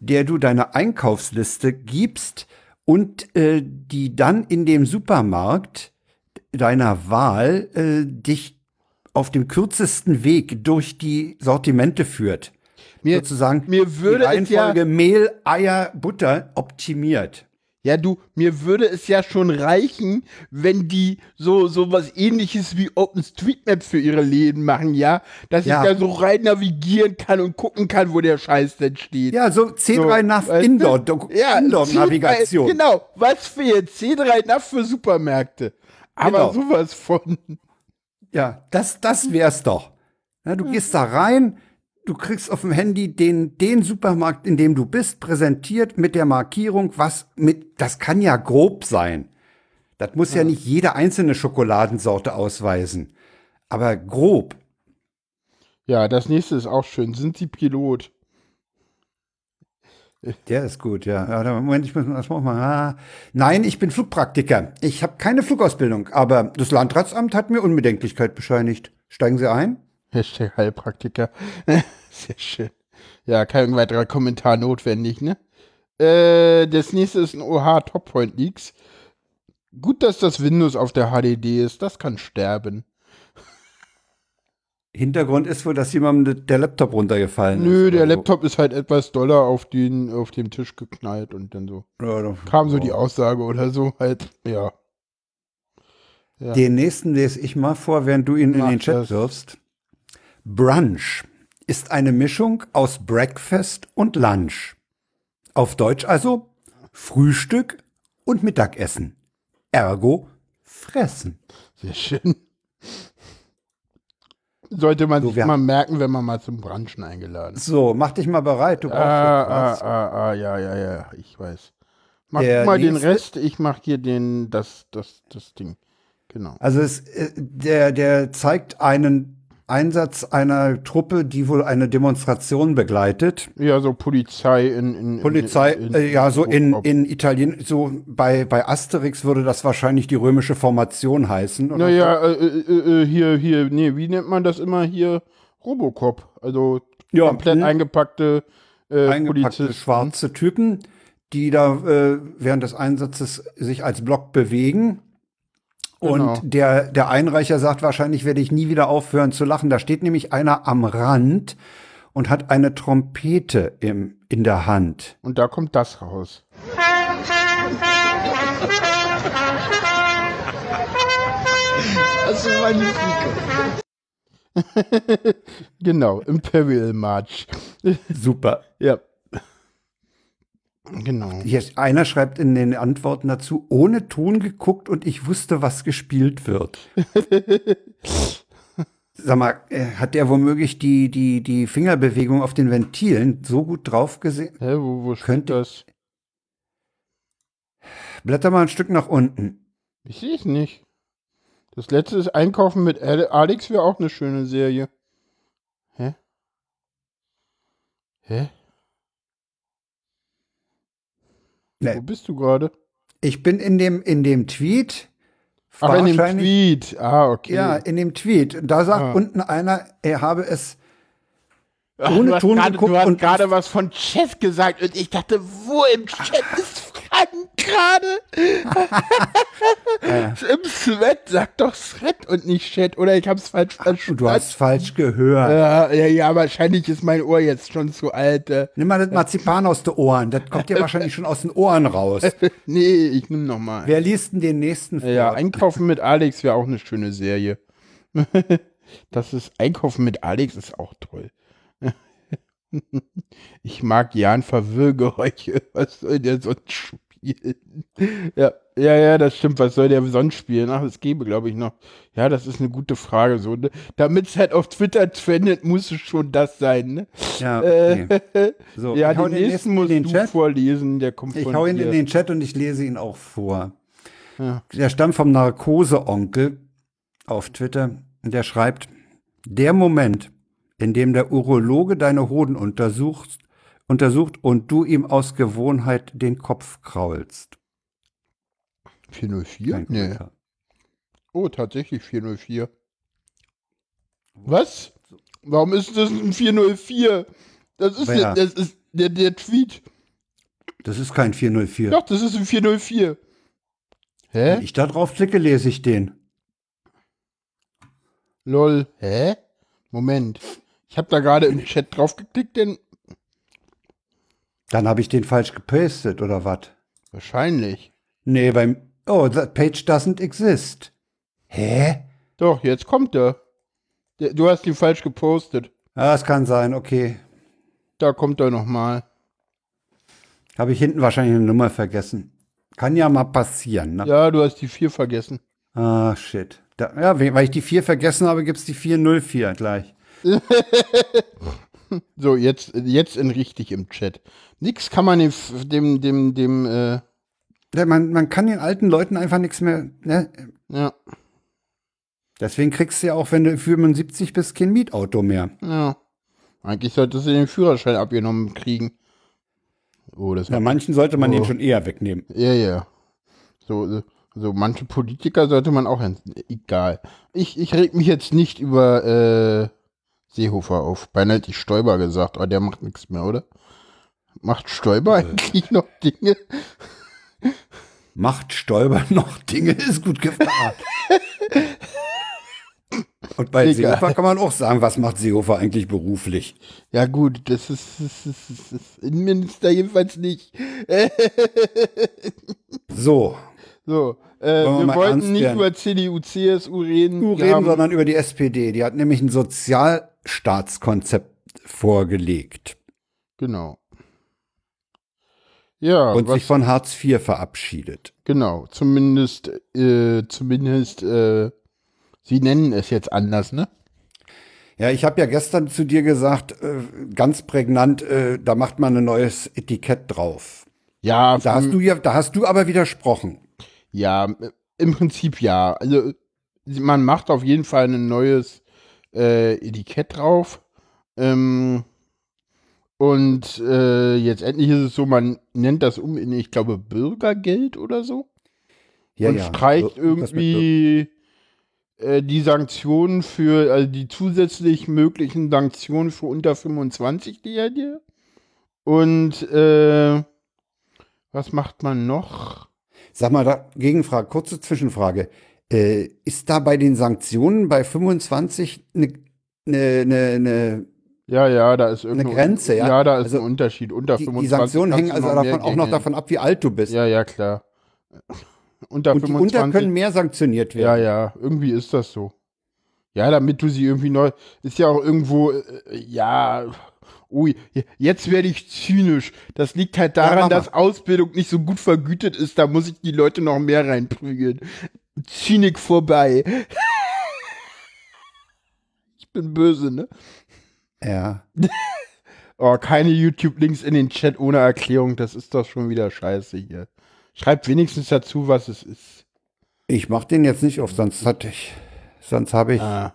der du deine Einkaufsliste gibst und äh, die dann in dem Supermarkt deiner Wahl äh, dich auf dem kürzesten Weg durch die Sortimente führt. Mir- Sozusagen mir würde die es ja- Reihenfolge Mehl, Eier, Butter optimiert. Ja, du, mir würde es ja schon reichen, wenn die so, so was ähnliches wie OpenStreetMap für ihre Läden machen, ja? Dass Ja. ich da so rein navigieren kann und gucken kann, wo der Scheiß denn steht. Ja, so C3 So? Indoor, Ja, Indoor-Navigation. C3 Genau, was für jetzt C3 NAV für Supermärkte. Aber Genau. sowas von. Ja, das, das wär's doch. Ja, du gehst da rein, du kriegst auf dem Handy den, den Supermarkt, in dem du bist, präsentiert mit der Markierung, was mit, das kann ja grob sein. Das muss ja, nicht jede einzelne Schokoladensorte ausweisen. Aber grob. Ja, das nächste ist auch schön. Sind Sie Pilot? Der ist gut, ja. Moment, ich muss das mal. Ah, nein, ich bin Flugpraktiker. Ich habe keine Flugausbildung, aber das Landratsamt hat mir Unbedenklichkeit bescheinigt. Steigen Sie ein? Hashtag Heilpraktiker. Sehr schön. Ja, kein weiterer Kommentar notwendig, ne? Äh, das nächste ist ein OH Top Point Leaks. Gut, dass das Windows auf der HDD ist. Das kann sterben. Hintergrund ist wohl, dass jemandem der Laptop runtergefallen ist. Nö, der so. Laptop ist halt etwas doller auf den, auf dem Tisch geknallt und dann so. Ja, da- Kam so die Aussage oder so halt, ja. Ja. Den nächsten lese ich mal vor, während du ihn in Mach den Chat das. wirfst. Brunch ist eine Mischung aus Breakfast und Lunch. Auf Deutsch also Frühstück und Mittagessen. Ergo fressen. Sehr schön. Sollte man So, sich mal merken, wenn man mal zum Brunchen eingeladen ist. So, mach dich mal bereit. Du brauchst Ah, ah, ah, ah, ja, ja, ja, ich weiß. Mach Der mal den Rest, ich mach hier den, das, das, das Ding. Genau. Also es, äh, der, der zeigt einen Einsatz einer Truppe, die wohl eine Demonstration begleitet. Ja, so Polizei in, in Polizei, in, in, äh, ja, so in, in Italien, so bei, bei Asterix würde das wahrscheinlich die römische Formation heißen. oder Naja, äh, äh, äh, hier, hier, nee, wie nennt man das immer hier? Robocop. Also Ja, komplett hm. eingepackte äh, eingepackte Polizisten. schwarze Typen, die da äh, während des Einsatzes sich als Block bewegen. Und Genau. der, der Einreicher sagt, wahrscheinlich werde ich nie wieder aufhören zu lachen. Da steht nämlich einer am Rand und hat eine Trompete im, in der Hand. Und da kommt das raus. Das ist magnifique. Genau, Imperial March. Super. ja. Genau. Hier, einer schreibt in den Antworten dazu, ohne Ton geguckt und ich wusste, was gespielt wird. Sag mal, äh, hat der womöglich die, die, die Fingerbewegung auf den Ventilen so gut drauf gesehen? Hä, wo, wo steht Könnte- das? Blätter mal ein Stück nach unten. Ich sehe es nicht. Das letzte ist Einkaufen mit Ale- Alex wäre auch eine schöne Serie. Hä? Hä? Nee. Wo bist du gerade? Ich bin in dem, in dem Tweet. Ach, in dem Tweet. Ah, okay. Ja, in dem Tweet. Da sagt Ah. unten einer, er habe es ohne du Ton gerade- geguckt Du hast und- gerade was von Chat gesagt und ich dachte, wo im Chat ist Gerade? Im Thread, sag doch Thread und nicht Chat, oder ich hab's falsch verstanden. Du hast falsch gehört. ja, ja, ja, wahrscheinlich ist mein Ohr jetzt schon zu alt. äh. Nimm mal das Marzipan aus den Ohren. Das kommt dir wahrscheinlich schon aus den Ohren raus. Nee, ich nehm noch mal. Wer liest denn den nächsten vor? Ja, Einkaufen mit Alex wäre auch eine schöne Serie. Das ist Einkaufen mit Alex ist auch toll. Ich mag Jan Verwirrgeräusche. Was soll der sonst spielen? Ja, ja, ja, das stimmt. Was soll der sonst spielen? Ach, es gäbe, glaube ich, noch. Ja, das ist eine gute Frage. So, ne? Damit es halt auf Twitter trendet, muss es schon das sein. Ne? Ja, Äh, okay. So, ja, den den nächsten musst den du Chat. vorlesen. Der kommt Ich hau ihn dir. in den Chat und ich lese ihn auch vor. Ja. Der stammt vom Narkose-Onkel auf Twitter. Der schreibt, der Moment, in dem der Urologe deine Hoden untersucht, untersucht und du ihm aus Gewohnheit den Kopf kraulst. 404? Kein Nee. Oh, tatsächlich 404. Was? Warum ist das ein 404? Das ist, der, das ist der, der Tweet. Das ist kein 404. Doch, das ist ein 404. Wenn Hä? ich da drauf klicke, lese ich den. Lol. Hä? Moment. Ich habe da gerade im Chat drauf geklickt, denn Dann habe ich den falsch gepastet, oder was? wahrscheinlich. Nee, beim. Oh, that page doesn't exist. Hä? Doch, jetzt kommt er. Der, du hast ihn falsch gepostet. Ah, das kann sein, okay. Da kommt er nochmal. Habe ich hinten wahrscheinlich eine Nummer vergessen. Kann ja mal passieren, ne? Ja, du hast die 4 vergessen. Ah, shit. Da, ja, we- weil ich die 4 vergessen habe, gibt's die 404 gleich. So, jetzt, jetzt in richtig im Chat. Nix kann man dem, dem, dem, dem, äh, Ja, man, man kann den alten Leuten einfach nichts mehr. Ne? ja, Deswegen kriegst du ja auch, wenn du 75 bist, kein Mietauto mehr. ja. Eigentlich solltest du den Führerschein abgenommen kriegen. Oh, das Ja, manchen sollte man Oh. den schon eher wegnehmen. Ja, ja. So, so, so manche Politiker sollte man auch, egal. Ich, ich reg mich jetzt nicht über äh, Seehofer auf. Beinahe hätte ich Stoiber gesagt, aber der macht nichts mehr, oder? Macht Stoiber eigentlich noch Dinge? Macht Stolper noch Dinge, ist gut gefragt. Und bei Egal. Seehofer kann man auch sagen, was macht Seehofer eigentlich beruflich? Ja gut, das ist, das ist, das ist Innenminister jedenfalls nicht. So, So, äh, wir wir wollten nicht werden? über CDU, CSU reden. Wir reden, sondern über die SPD. Die hat nämlich ein Sozialstaatskonzept vorgelegt Genau. Ja, und was, sich von Hartz IV verabschiedet. genau, zumindest, äh, zumindest, äh, sie nennen es jetzt anders, ne? Ja, ich habe ja gestern zu dir gesagt, äh, ganz prägnant, äh, da macht man ein neues Etikett drauf. Ja, Da hast du ja, da hast du aber widersprochen. ja, im Prinzip ja. Also, man macht auf jeden Fall ein neues äh, Etikett drauf. Ähm, und äh, jetzt endlich ist es so, man nennt das um in, ich glaube, Bürgergeld oder so. Ja, und ja. streicht irgendwie äh, die Sanktionen für, also die zusätzlich möglichen Sanktionen für unter 25 die er dir. Und äh, was macht man noch? Sag mal, da, Gegenfrage, kurze Zwischenfrage. Äh, ist da bei den Sanktionen bei 25 eine ne, ne, ne, Ja, ja, da ist irgendeine Grenze, ja? Ja, da ist Also, ein Unterschied. Unter die, 25 die Sanktionen hängen also davon, auch noch davon ab, wie alt du bist. Ja, ja, klar. Unter Und die 25. unter können mehr sanktioniert Ja, werden. ja, irgendwie ist das so. Ja, damit du sie irgendwie neu. Ist ja auch irgendwo, äh, ja. Ui, jetzt werde ich zynisch. Das liegt halt Ja, daran, mal. dass Ausbildung nicht so gut vergütet ist. Da muss ich die Leute noch mehr reinprügeln. Zynik vorbei. Ich bin böse, ne? Ja. Oh, keine YouTube-Links in den Chat ohne Erklärung. Das ist doch schon wieder scheiße hier. Schreibt wenigstens dazu, was es ist. Ich mach den jetzt nicht auf, sonst hatte ich, sonst habe ich Ah.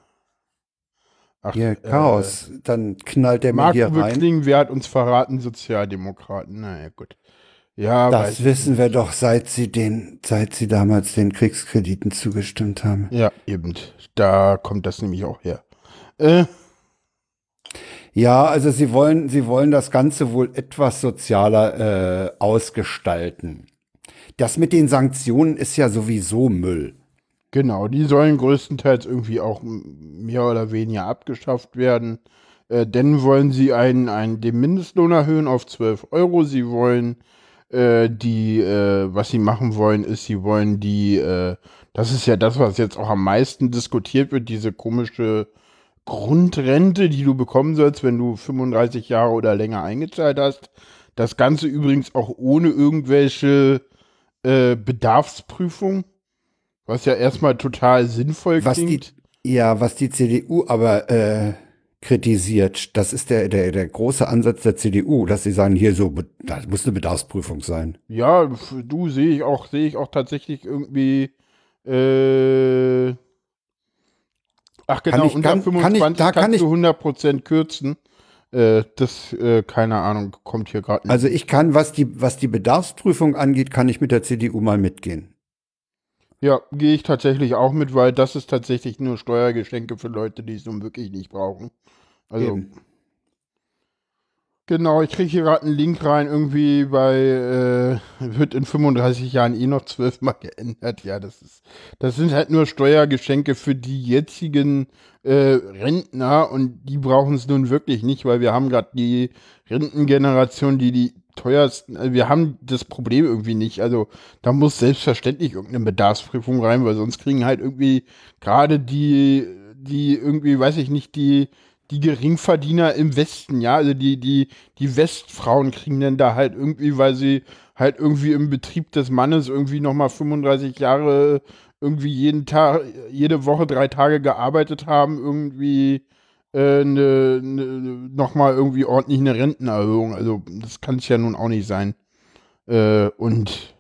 Ach, hier äh, Chaos. Dann knallt der mir Marc hier rein. Kling, wer hat uns verraten? Sozialdemokraten. Naja, gut. Ja, Das wissen wir doch, seit sie den, seit sie damals den Kriegskrediten zugestimmt haben. ja, eben. Da kommt das nämlich auch her. Äh, Ja, also sie wollen, sie wollen das Ganze wohl etwas sozialer äh, ausgestalten. Das mit den Sanktionen ist ja sowieso Müll. Genau, die sollen größtenteils irgendwie auch mehr oder weniger abgeschafft werden. Äh, denn wollen sie einen, einen, den Mindestlohn erhöhen auf 12 Euro. Sie wollen äh, die, äh, was sie machen wollen, ist, sie wollen die, äh, das ist ja das, was jetzt auch am meisten diskutiert wird, diese komische Grundrente, die du bekommen sollst, wenn du 35 Jahre oder länger eingezahlt hast. Das Ganze übrigens auch ohne irgendwelche äh, Bedarfsprüfung, was ja erstmal total sinnvoll was klingt. Die, ja, was die CDU aber äh, kritisiert, das ist der, der, der große Ansatz der CDU, dass sie sagen, hier so, das muss eine Bedarfsprüfung sein. Ja, du sehe ich auch, sehe ich auch tatsächlich irgendwie äh, Ach genau, kann ich, unter kann, 25 kann ich, da kannst kann ich, du 100% kürzen. Äh, das, äh, keine Ahnung, kommt hier gerade nicht. Also ich kann, was die, was die Bedarfsprüfung angeht, kann ich mit der CDU mal mitgehen. Ja, gehe ich tatsächlich auch mit, weil das ist tatsächlich nur Steuergeschenke für Leute, die es nun wirklich nicht brauchen. Also. Eben. Genau, ich kriege hier gerade einen Link rein, irgendwie bei, äh, wird in 35 Jahren eh noch zwölfmal geändert. Ja, das ist, das sind halt nur Steuergeschenke für die jetzigen äh, Rentner und die brauchen es nun wirklich nicht, weil wir haben gerade die Rentengeneration, die die teuersten, also wir haben das Problem irgendwie nicht. Also da muss selbstverständlich irgendeine Bedarfsprüfung rein, weil sonst kriegen halt irgendwie gerade die, die irgendwie, weiß ich nicht, die die Geringverdiener im Westen, ja, also die, die, die Westfrauen kriegen dann da halt irgendwie, weil sie halt irgendwie im Betrieb des Mannes irgendwie nochmal 35 Jahre irgendwie jeden Tag, jede Woche drei Tage gearbeitet haben, irgendwie äh, ne, ne, nochmal irgendwie ordentlich eine Rentenerhöhung. Also das kann es ja nun auch nicht sein. Äh, und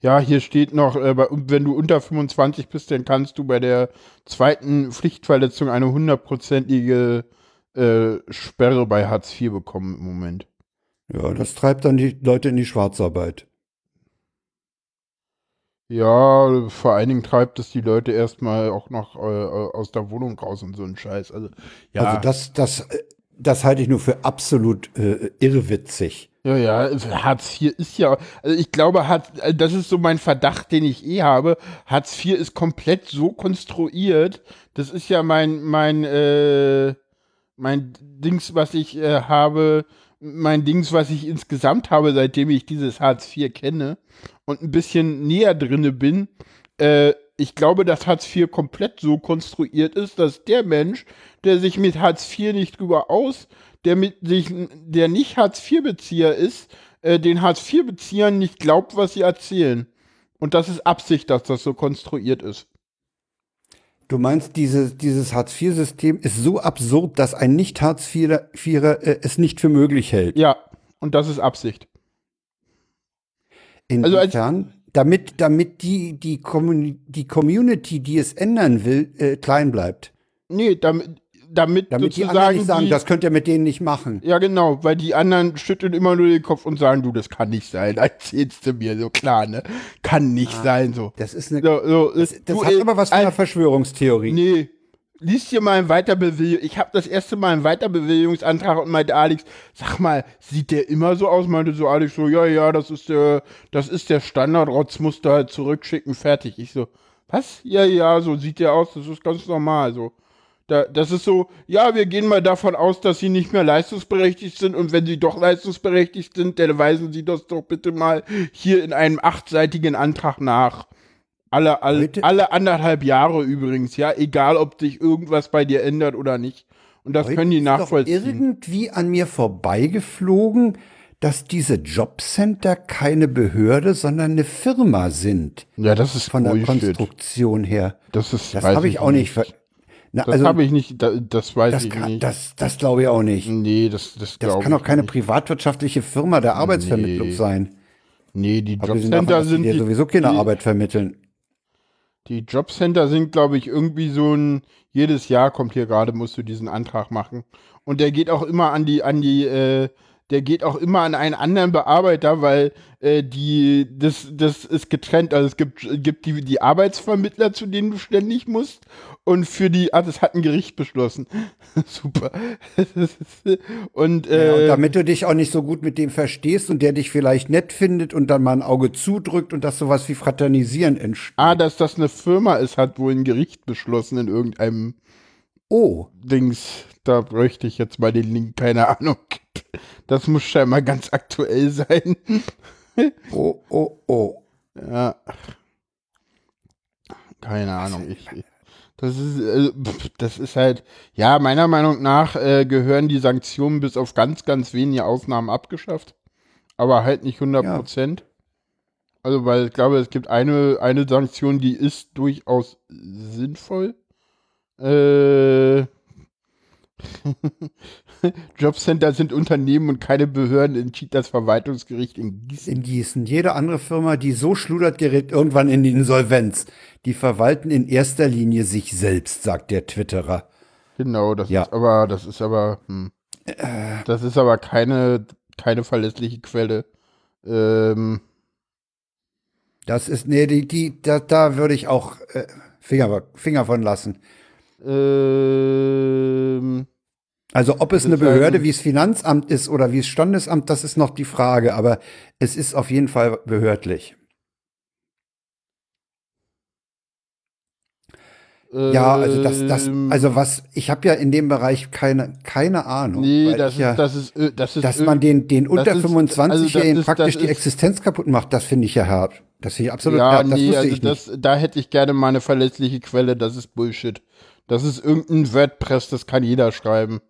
ja, hier steht noch, äh, wenn du unter 25 bist, dann kannst du bei der zweiten Pflichtverletzung eine hundertprozentige äh, Sperre bei Hartz IV bekommen im Moment. Ja, das treibt dann die Leute in die Schwarzarbeit. Ja, vor allen Dingen treibt es die Leute erstmal auch noch äh, aus der Wohnung raus und so ein Scheiß. Also, ja. Also das, das, äh, das halte ich nur für absolut äh, irrwitzig. Ja, ja, Hartz IV ist ja, also ich glaube, Hartz, äh, das ist so mein Verdacht, den ich eh habe. Hartz IV ist komplett so konstruiert. Das ist ja mein, mein, äh, mein Dings, was ich äh, habe, mein Dings, was ich insgesamt habe, seitdem ich dieses Hartz IV kenne und ein bisschen näher drinne bin, äh, ich glaube, dass Hartz IV komplett so konstruiert ist, dass der Mensch, der sich mit Hartz IV nicht drüber aus, der mit sich, der nicht Hartz IV-Bezieher ist, äh, den Hartz IV-Beziehern nicht glaubt, was sie erzählen. Und das ist Absicht, dass das so konstruiert ist. Du meinst, diese, dieses Hartz-IV-System ist so absurd, dass ein Nicht-Hartz-IVer äh, es nicht für möglich hält. Ja, und das ist Absicht. Inwiefern? Also damit, damit die, die, die Community, die es ändern will, äh, klein bleibt. Nee, damit, damit, damit die anderen nicht sagen, die, das könnt ihr mit denen nicht machen. Ja, genau, weil die anderen schütteln immer nur den Kopf und sagen, du, das kann nicht sein. Erzählst du mir so klar, ne? Kann nicht ah, sein, so. Das ist eine. So, so, das, das du, hat aber was von einer Verschwörungstheorie. Nee. Lies dir mal einen Weiterbewilligung. Ich habe das erste Mal einen Weiterbewilligungsantrag und meinte Alex, sag mal, sieht der immer so aus? Meinte so Alex so, ja, ja, das ist der, das ist der Standard, Rotz musst du halt zurückschicken, fertig. Ich so, was? Ja, ja, so sieht der aus, das ist ganz normal, so. Da, das ist so, ja, wir gehen mal davon aus, dass sie nicht mehr leistungsberechtigt sind und wenn sie doch leistungsberechtigt sind, dann weisen sie das doch bitte mal hier in einem achtseitigen Antrag nach. Alle, alle, alle anderthalb Jahre übrigens, ja, egal ob sich irgendwas bei dir ändert oder nicht. Und das können die nachvollziehen. Ist doch irgendwie an mir vorbeigeflogen, dass diese Jobcenter keine Behörde, sondern eine Firma sind. Ja, das ist von der Konstruktion her. Das ist, das habe ich auch nicht. Na, das also, habe ich nicht, das, weiß das ich kann, nicht. Das, das glaube ich auch nicht. Nee, das, das, das kann auch keine nicht. privatwirtschaftliche Firma der Arbeitsvermittlung nee. sein. Nee, die Jobcenter sind. Die, die sowieso keine die, Arbeit vermitteln. Die Jobcenter sind, glaube ich, irgendwie so ein, jedes Jahr kommt hier gerade, musst du diesen Antrag machen. Und der geht auch immer an die, an die, äh, der geht auch immer an einen anderen Bearbeiter, weil äh, die, das, das ist getrennt. Also es gibt, gibt die, die Arbeitsvermittler, zu denen du ständig musst. Und für die, ah, das hat ein Gericht beschlossen. Super. und, äh, ja, und damit du dich auch nicht so gut mit dem verstehst und der dich vielleicht nett findet und dann mal ein Auge zudrückt und dass sowas wie Fraternisieren entsteht. Ah, dass das eine Firma ist, hat wohl ein Gericht beschlossen in irgendeinem Oh. Dings. Da bräuchte ich jetzt mal den Link, keine Ahnung. Das muss scheinbar ganz aktuell sein. oh, oh, oh. Ja. Keine Ahnung. Ich, das ist, äh, das ist halt, ja, meiner Meinung nach äh, gehören die Sanktionen bis auf ganz, ganz wenige Ausnahmen abgeschafft. Aber halt nicht 100 Prozent. Ja. Also, weil ich glaube, es gibt eine, eine Sanktion, die ist durchaus sinnvoll. Äh, Jobcenter sind Unternehmen und keine Behörden, entschied das Verwaltungsgericht in Gießen. In Gießen. Jede andere Firma, die so schludert, gerät irgendwann in die Insolvenz. Die verwalten in erster Linie sich selbst, sagt der Twitterer. Genau, das ja. ist aber, das ist aber, hm. äh. das ist aber keine, keine verlässliche Quelle. Ähm. Das ist, nee, die, die, da, da würde ich auch äh, Finger, Finger von lassen. Ähm, also ob es eine Behörde wie das Finanzamt ist oder wie das Standesamt, das ist noch die Frage, aber es ist auf jeden Fall behördlich. Ja, also das, das, ähm. also was, ich habe ja in dem Bereich keine, keine Ahnung. Nee, das ist, ja, das ist, äh, das ist, dass man den, den unter 25-Jährigen also praktisch die Existenz kaputt macht, das finde ich ja hart. Das finde ich absolut ja, hart. Das nee, also das, da hätte ich gerne mal eine verlässliche Quelle, das ist Bullshit. Das ist irgendein WordPress, das kann jeder schreiben.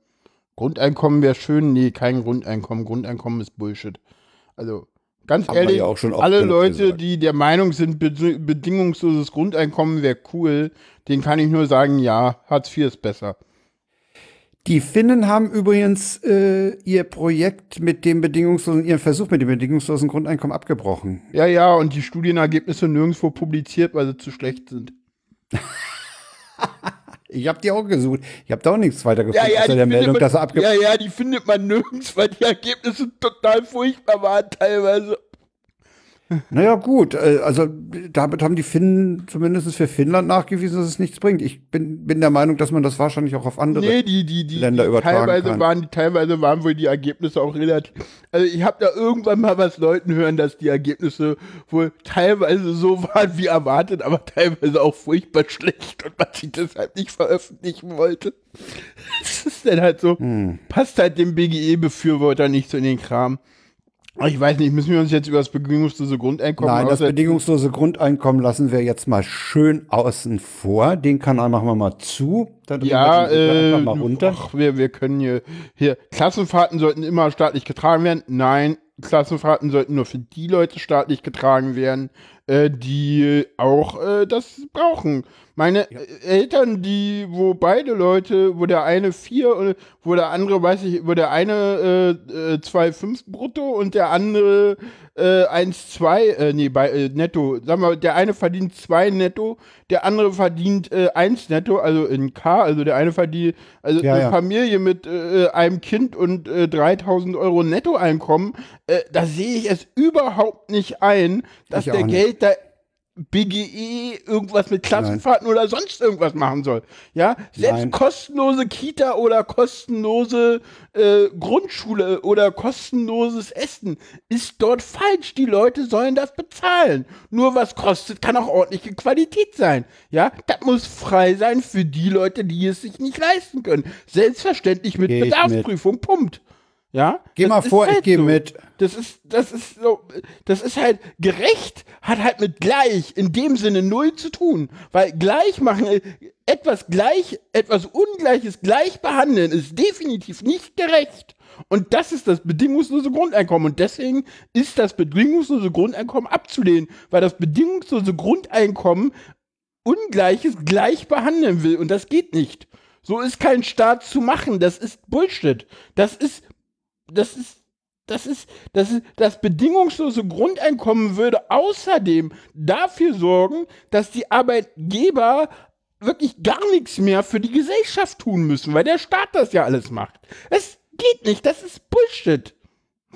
Grundeinkommen wäre schön. Nee, kein Grundeinkommen. Grundeinkommen ist Bullshit. Also, ganz Haben ehrlich, ja alle Leute, gesagt. die der Meinung sind, bedingungsloses Grundeinkommen wäre cool, denen kann ich nur sagen, ja, Hartz IV ist besser. Die Finnen haben übrigens äh, ihr Projekt mit dem bedingungslosen, ihren Versuch mit dem bedingungslosen Grundeinkommen abgebrochen. Ja, ja, und die Studienergebnisse nirgendwo publiziert, weil sie zu schlecht sind. Ich habe die auch gesucht. Ich habe da auch nichts weiter gefunden, ja, ja, außer der Meldung, man, dass er abgebrochen Ja, ja, die findet man nirgends, weil die Ergebnisse total furchtbar waren teilweise. Naja, gut. Äh, also damit haben die Finnen zumindest für Finnland nachgewiesen, dass es nichts bringt. Ich bin, bin der Meinung, dass man das wahrscheinlich auch auf andere nee, die, die, die, Länder übertragen teilweise kann. Waren, teilweise waren wohl die Ergebnisse auch relativ. Also ich habe da irgendwann mal was Leuten hören, dass die Ergebnisse wohl teilweise so waren wie erwartet, aber teilweise auch furchtbar schlecht und man sich deshalb nicht veröffentlichen wollte. Das ist dann halt so, hm. passt halt dem BGE-Befürworter nicht so in den Kram. Ich weiß nicht, müssen wir uns jetzt über das bedingungslose Grundeinkommen Nein, das bedingungslose Grundeinkommen lassen wir jetzt mal schön außen vor. Den Kanal machen wir mal zu. Dann ja, wir äh, mal runter. Ach, wir, wir können hier, hier, Klassenfahrten sollten immer staatlich getragen werden. Nein, Klassenfahrten sollten nur für die Leute staatlich getragen werden, äh, die auch äh, das brauchen. Meine ja. Eltern, die, wo beide Leute, wo der eine vier, wo der andere, weiß ich, wo der eine äh, 2,5 äh, brutto und der andere äh, 1,2, äh, nee, bei, äh, netto. Sagen wir, der eine verdient 2 netto, der andere verdient äh, 1 netto, also in K, also der eine verdient, also ja, eine ja. Familie mit äh, einem Kind und äh, 3000 Euro Nettoeinkommen, äh, da sehe ich es überhaupt nicht ein, dass der Geld da BGE irgendwas mit Klassenfahrten Nein. oder sonst irgendwas machen soll. Ja, selbst Nein. kostenlose Kita oder kostenlose äh, Grundschule oder kostenloses Essen ist dort falsch. Die Leute sollen das bezahlen. Nur was kostet, kann auch ordentliche Qualität sein. Ja, das muss frei sein für die Leute, die es sich nicht leisten können. Selbstverständlich mit Geht Bedarfsprüfung. Mit. Punkt. Ja? Geh mal vor, halt ich gehe so. mit. Das ist, das ist so, das ist halt gerecht, hat halt mit gleich in dem Sinne null zu tun. Weil gleich machen, etwas gleich, etwas Ungleiches gleich behandeln ist definitiv nicht gerecht. Und das ist das bedingungslose Grundeinkommen. Und deswegen ist das bedingungslose Grundeinkommen abzulehnen, weil das bedingungslose Grundeinkommen Ungleiches gleich behandeln will. Und das geht nicht. So ist kein Staat zu machen. Das ist Bullshit. Das ist das ist das ist, das ist, das bedingungslose Grundeinkommen würde außerdem dafür sorgen, dass die Arbeitgeber wirklich gar nichts mehr für die Gesellschaft tun müssen, weil der Staat das ja alles macht. Es geht nicht, das ist Bullshit.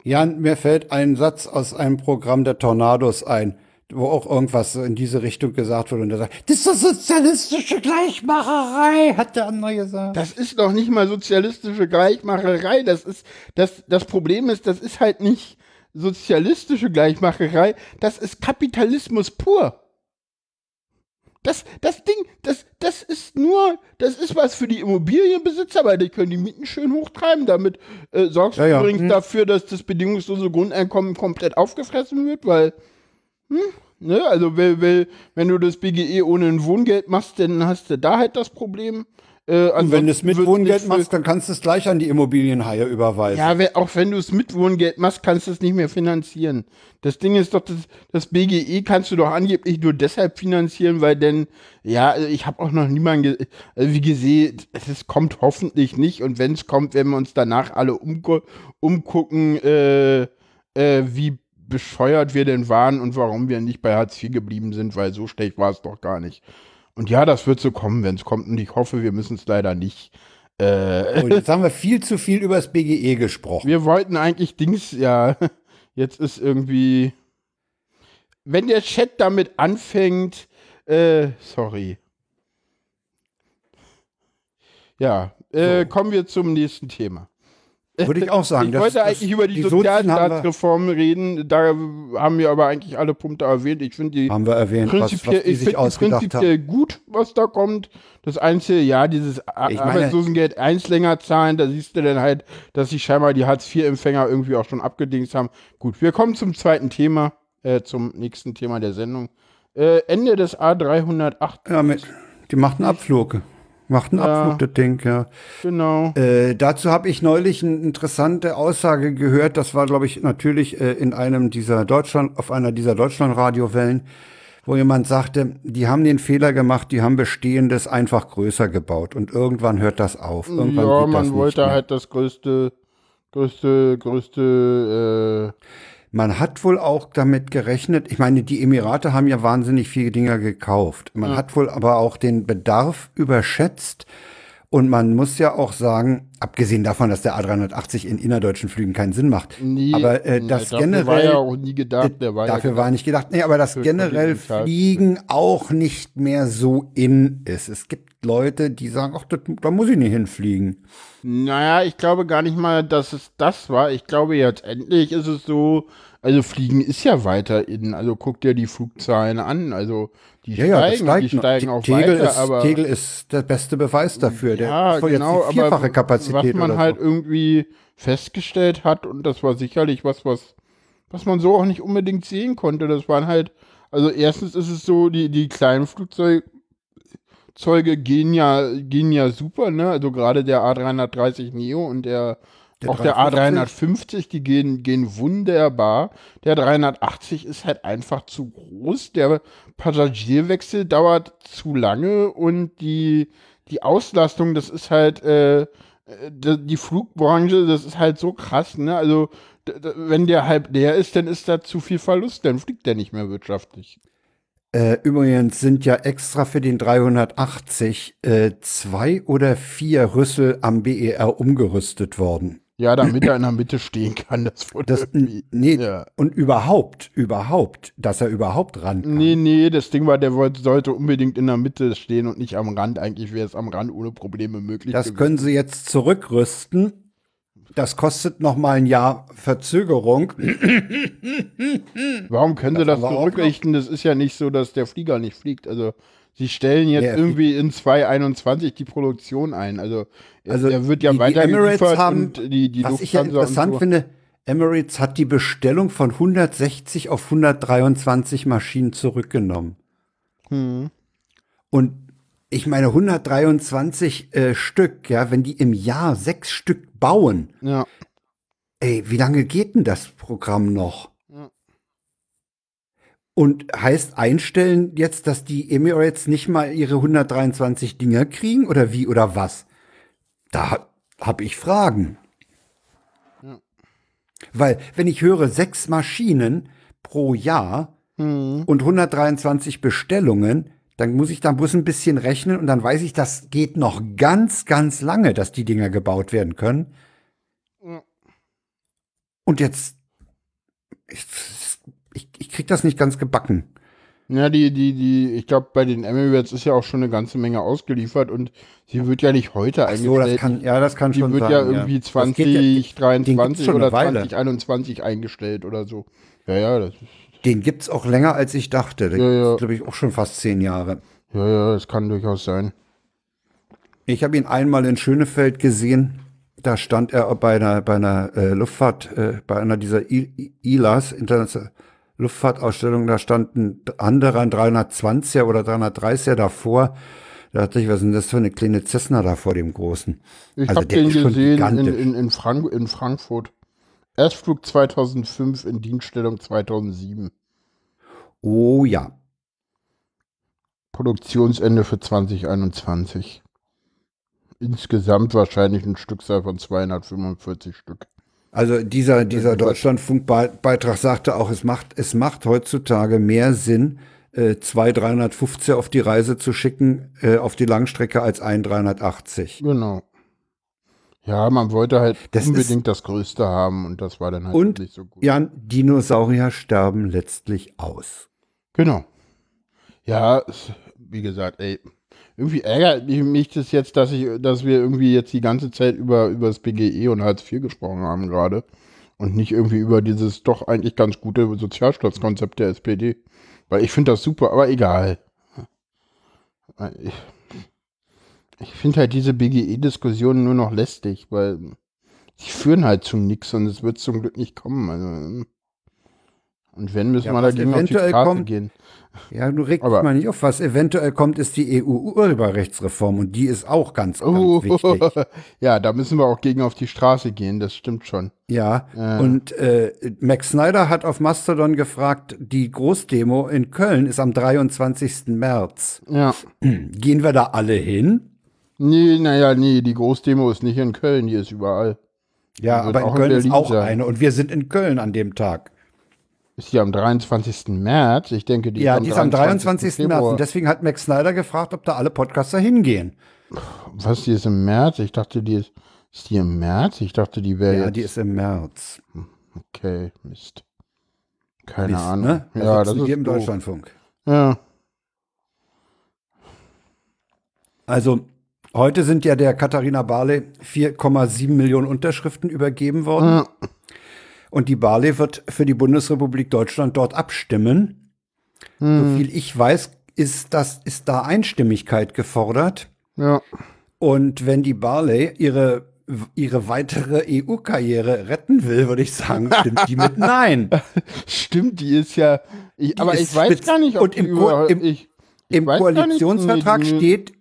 Jan, mir fällt ein Satz aus einem Programm der Tornados ein, wo auch irgendwas in diese Richtung gesagt wurde und er sagt, das ist doch sozialistische Gleichmacherei, hat der andere gesagt. Das ist doch nicht mal sozialistische Gleichmacherei. Das ist, das, das Problem ist, das ist halt nicht sozialistische Gleichmacherei. Das ist Kapitalismus pur. Das, das Ding, das, das ist nur, das ist was für die Immobilienbesitzer, weil die können die Mieten schön hochtreiben. Damit äh, sorgst Ja, du ja. übrigens Hm. dafür, dass das bedingungslose Grundeinkommen komplett aufgefressen wird, weil, hm, ne, also weil, weil, wenn du das BGE ohne ein Wohngeld machst, dann hast du da halt das Problem. Äh, Und wenn du es mit Wohngeld machst, dann kannst du es gleich an die Immobilienhaie überweisen. ja, auch wenn du es mit Wohngeld machst, kannst du es nicht mehr finanzieren. Das Ding ist doch, das, das BGE kannst du doch angeblich nur deshalb finanzieren, weil denn, ja, also ich habe auch noch niemanden, ge also wie gesehen, es ist- kommt hoffentlich nicht und wenn es kommt, werden wir uns danach alle umgu umgucken, äh, äh, wie bescheuert wir denn waren und warum wir nicht bei Hartz IV geblieben sind, weil so schlecht war es doch gar nicht. Und ja, das wird so kommen, wenn es kommt und ich hoffe, wir müssen es leider nicht. Äh, Und jetzt haben wir viel zu viel über das BGE gesprochen. wir wollten eigentlich Dings, ja, jetzt ist irgendwie. Wenn der Chat damit anfängt, äh, sorry. Ja, äh, kommen wir zum nächsten Thema. Würde ich auch sagen. Ich das- wollte das- eigentlich über die, die haben Sozialstaatsreform reden, da haben wir aber eigentlich alle Punkte erwähnt. Ich finde die haben wir erwähnt, was, was prinzipiell, die ich sich ausgedacht haben. prinzipiell gut, was da kommt. Das Einzige, ja, dieses Ich Arbeitslosengeld eins länger zahlen, da siehst du dann halt, dass sich scheinbar die Hartz-IV-Empfänger irgendwie auch schon abgedingst haben. Gut, wir kommen zum zweiten Thema, äh, zum nächsten Thema der Sendung. Äh, Ende des A308, Ja, mit, die macht einen Abflug. Macht einen Ja. Abflug, das Ding, ja. genau. Äh, dazu habe ich neulich eine interessante Aussage gehört. Das war, glaube ich, natürlich äh, in einem dieser Deutschland, auf einer dieser Deutschlandradiowellen, wo jemand sagte, die haben den Fehler gemacht, die haben Bestehendes einfach größer gebaut und irgendwann hört das auf. Irgendwann Ja, man wollte halt das größte, größte, größte, äh, Man hat wohl auch damit gerechnet, ich meine, die Emirate haben ja wahnsinnig viele Dinger gekauft. Man hat wohl aber auch den Bedarf überschätzt. Und man muss ja auch sagen, abgesehen davon, dass der A380 in innerdeutschen Flügen keinen Sinn macht, nie, aber äh, das dafür generell, war ja auch nie gedacht, der war dafür ja war nicht gedacht, nee, aber das generell. Fliegen auch nicht mehr so in ist. Es gibt Leute, die sagen, ach, das, da muss ich nicht hinfliegen. Naja, ich glaube gar nicht mal, dass es das war. Ich glaube, jetzt endlich ist es so, also Fliegen ist ja weiter in, also guck dir die Flugzahlen an, also die Ja, ja, das steigen, steigt die steigen auch Tegel weiter, ist, aber Tegel ist der beste Beweis dafür. Der ja, genau, jetzt die vierfache aber Kapazität was man halt so. irgendwie festgestellt hat und das war sicherlich was, was, was man so auch nicht unbedingt sehen konnte. Das waren halt, also erstens ist es so, die, die kleinen Flugzeuge Zeuge gehen ja, gehen ja super, ne? Also gerade der A330 Neo und der, Der auch der 350. A350, die gehen, gehen wunderbar. Der 380 ist halt einfach zu groß. Der Passagierwechsel dauert zu lange und die, die Auslastung, das ist halt, äh, äh, die Flugbranche, das ist halt so krass, ne? Also, wenn der halb leer ist, dann ist da zu viel Verlust, dann fliegt der nicht mehr wirtschaftlich. Äh, übrigens sind ja extra für den 380 äh, zwei oder vier Rüssel am BER umgerüstet worden. Ja, damit er in der Mitte stehen kann, das wurde Das, nee, Ja. und überhaupt, überhaupt, dass er überhaupt ran kann. Nee, nee, das Ding war, der wollte, sollte unbedingt in der Mitte stehen und nicht am Rand. Eigentlich wäre es am Rand ohne Probleme möglich. Das gewesen. können sie jetzt zurückrüsten. Das kostet noch mal ein Jahr Verzögerung. Warum können sie das wir auch zurückrichten? Das ist ja nicht so, dass der Flieger nicht fliegt. Also, sie stellen jetzt Ja, irgendwie in 2021 die Produktion ein. Also, Also der wird ja die- die weiter Emirates geliefert haben- die, die Was ich ja interessant so. finde, Emirates hat die Bestellung von 160 auf 123 Maschinen zurückgenommen. Hm. Und ich meine, 123 äh, Stück, ja, wenn die im Jahr sechs Stück bauen, Ja. ey, wie lange geht denn das Programm noch? Ja. Und heißt einstellen jetzt, dass die Emirates nicht mal ihre 123 Dinger kriegen oder wie oder was? Da habe ich Fragen. Weil, wenn ich höre sechs Maschinen pro Jahr Hm. und 123 Bestellungen, dann muss ich da bloß ein bisschen rechnen und dann weiß ich, das geht noch ganz, ganz lange, dass die Dinger gebaut werden können. Ja. Und jetzt, ich, ich, krieg das nicht ganz gebacken. Ja, die, die, die, ich glaube, bei den Emirates ist ja auch schon eine ganze Menge ausgeliefert und sie wird ja nicht heute Ach so, das eingestellt. kann, ja, das kann die schon wird sein. ja irgendwie Das geht ja- 2023 schon oder eine Weile. 2021 eingestellt oder so. Ja, ja, das ist, Den gibt's auch länger, als ich dachte. Den Ja, ja. glaube ich, auch schon fast zehn Jahre. ja, ja, das kann durchaus sein. Ich habe ihn einmal in Schönefeld gesehen. Da stand er bei einer, bei einer äh, Luftfahrt, äh, bei einer dieser I- ILAs, Internationale Luftfahrtausstellung, da stand ein anderer, ein 320er oder 330er davor. Da dachte ich, was ist denn das für eine kleine Cessna da vor dem Großen? Ich Also habe den gesehen in, in, in, Frank in Frankfurt. Erstflug 2005 in Dienststellung 2007. Oh ja. Produktionsende für 2021. Insgesamt wahrscheinlich ein Stückzahl von 245 Stück. Also dieser, dieser Deutschlandfunkbeitrag sagte auch, es macht, es macht heutzutage mehr Sinn, äh, zwei 350 auf die Reise zu schicken, äh, auf die Langstrecke als ein 380. Genau. Ja, man wollte halt Das unbedingt das Größte haben und das war dann halt Und, nicht so gut. Jan, Dinosaurier sterben letztlich aus. Genau. Ja, wie gesagt, ey, irgendwie ärgert mich- das jetzt, dass ich, dass wir irgendwie jetzt die ganze Zeit über, über das BGE und Hartz IV gesprochen haben gerade und nicht irgendwie über dieses doch eigentlich ganz gute Sozialstaatskonzept der SPD. Weil ich finde das super, aber egal. Ich, ich finde halt diese BGE-Diskussionen nur noch lästig, weil sie führen halt zu nichts und es wird zum Glück nicht kommen. Also, und wenn, müssen Ja, wir dagegen auf die Straße kommt, gehen. Ja, du regst mal nicht auf. Was eventuell kommt, ist die EU-Urheberrechtsreform und die ist auch ganz, ganz Oh, wichtig. ja, da müssen wir auch gegen auf die Straße gehen, das stimmt schon. Ja, Ja. und äh, Max Snyder hat auf Mastodon gefragt, die Großdemo in Köln ist am 23. März. Ja. Gehen wir da alle hin? Nee, naja, nee, die Großdemo ist nicht in Köln, die ist überall. Ja, aber in auch in Köln ist auch sein. eine und wir sind in Köln an dem Tag. Ist die am 23. März? Ich denke, die ja, ist am die ist am 23. März Februar. und deswegen hat Max Snyder gefragt, ob da alle Podcaster hingehen. Was, die ist im März? Ich dachte, die ist. Ist die im März? Ich dachte, die wäre Ja, jetzt. die ist im März. okay, Mist. Keine Mist, Ahnung. ne? Da Ja, das ist wir im doof. Deutschlandfunk. Ja. Also heute sind ja der Katharina Barley 4,7 Millionen Unterschriften übergeben worden. Ja. Und die Barley wird für die Bundesrepublik Deutschland dort abstimmen. So viel ich weiß, ist, das, ist da Einstimmigkeit gefordert. ja. Und wenn die Barley ihre, ihre weitere EU-Karriere retten will, würde ich sagen, stimmt die mit Nein. Stimmt, die ist ja. Ich, aber ist ich weiß gar nicht, ob und die im Ko- über, im- ich, ich Im nicht, Koalitionsvertrag die- steht,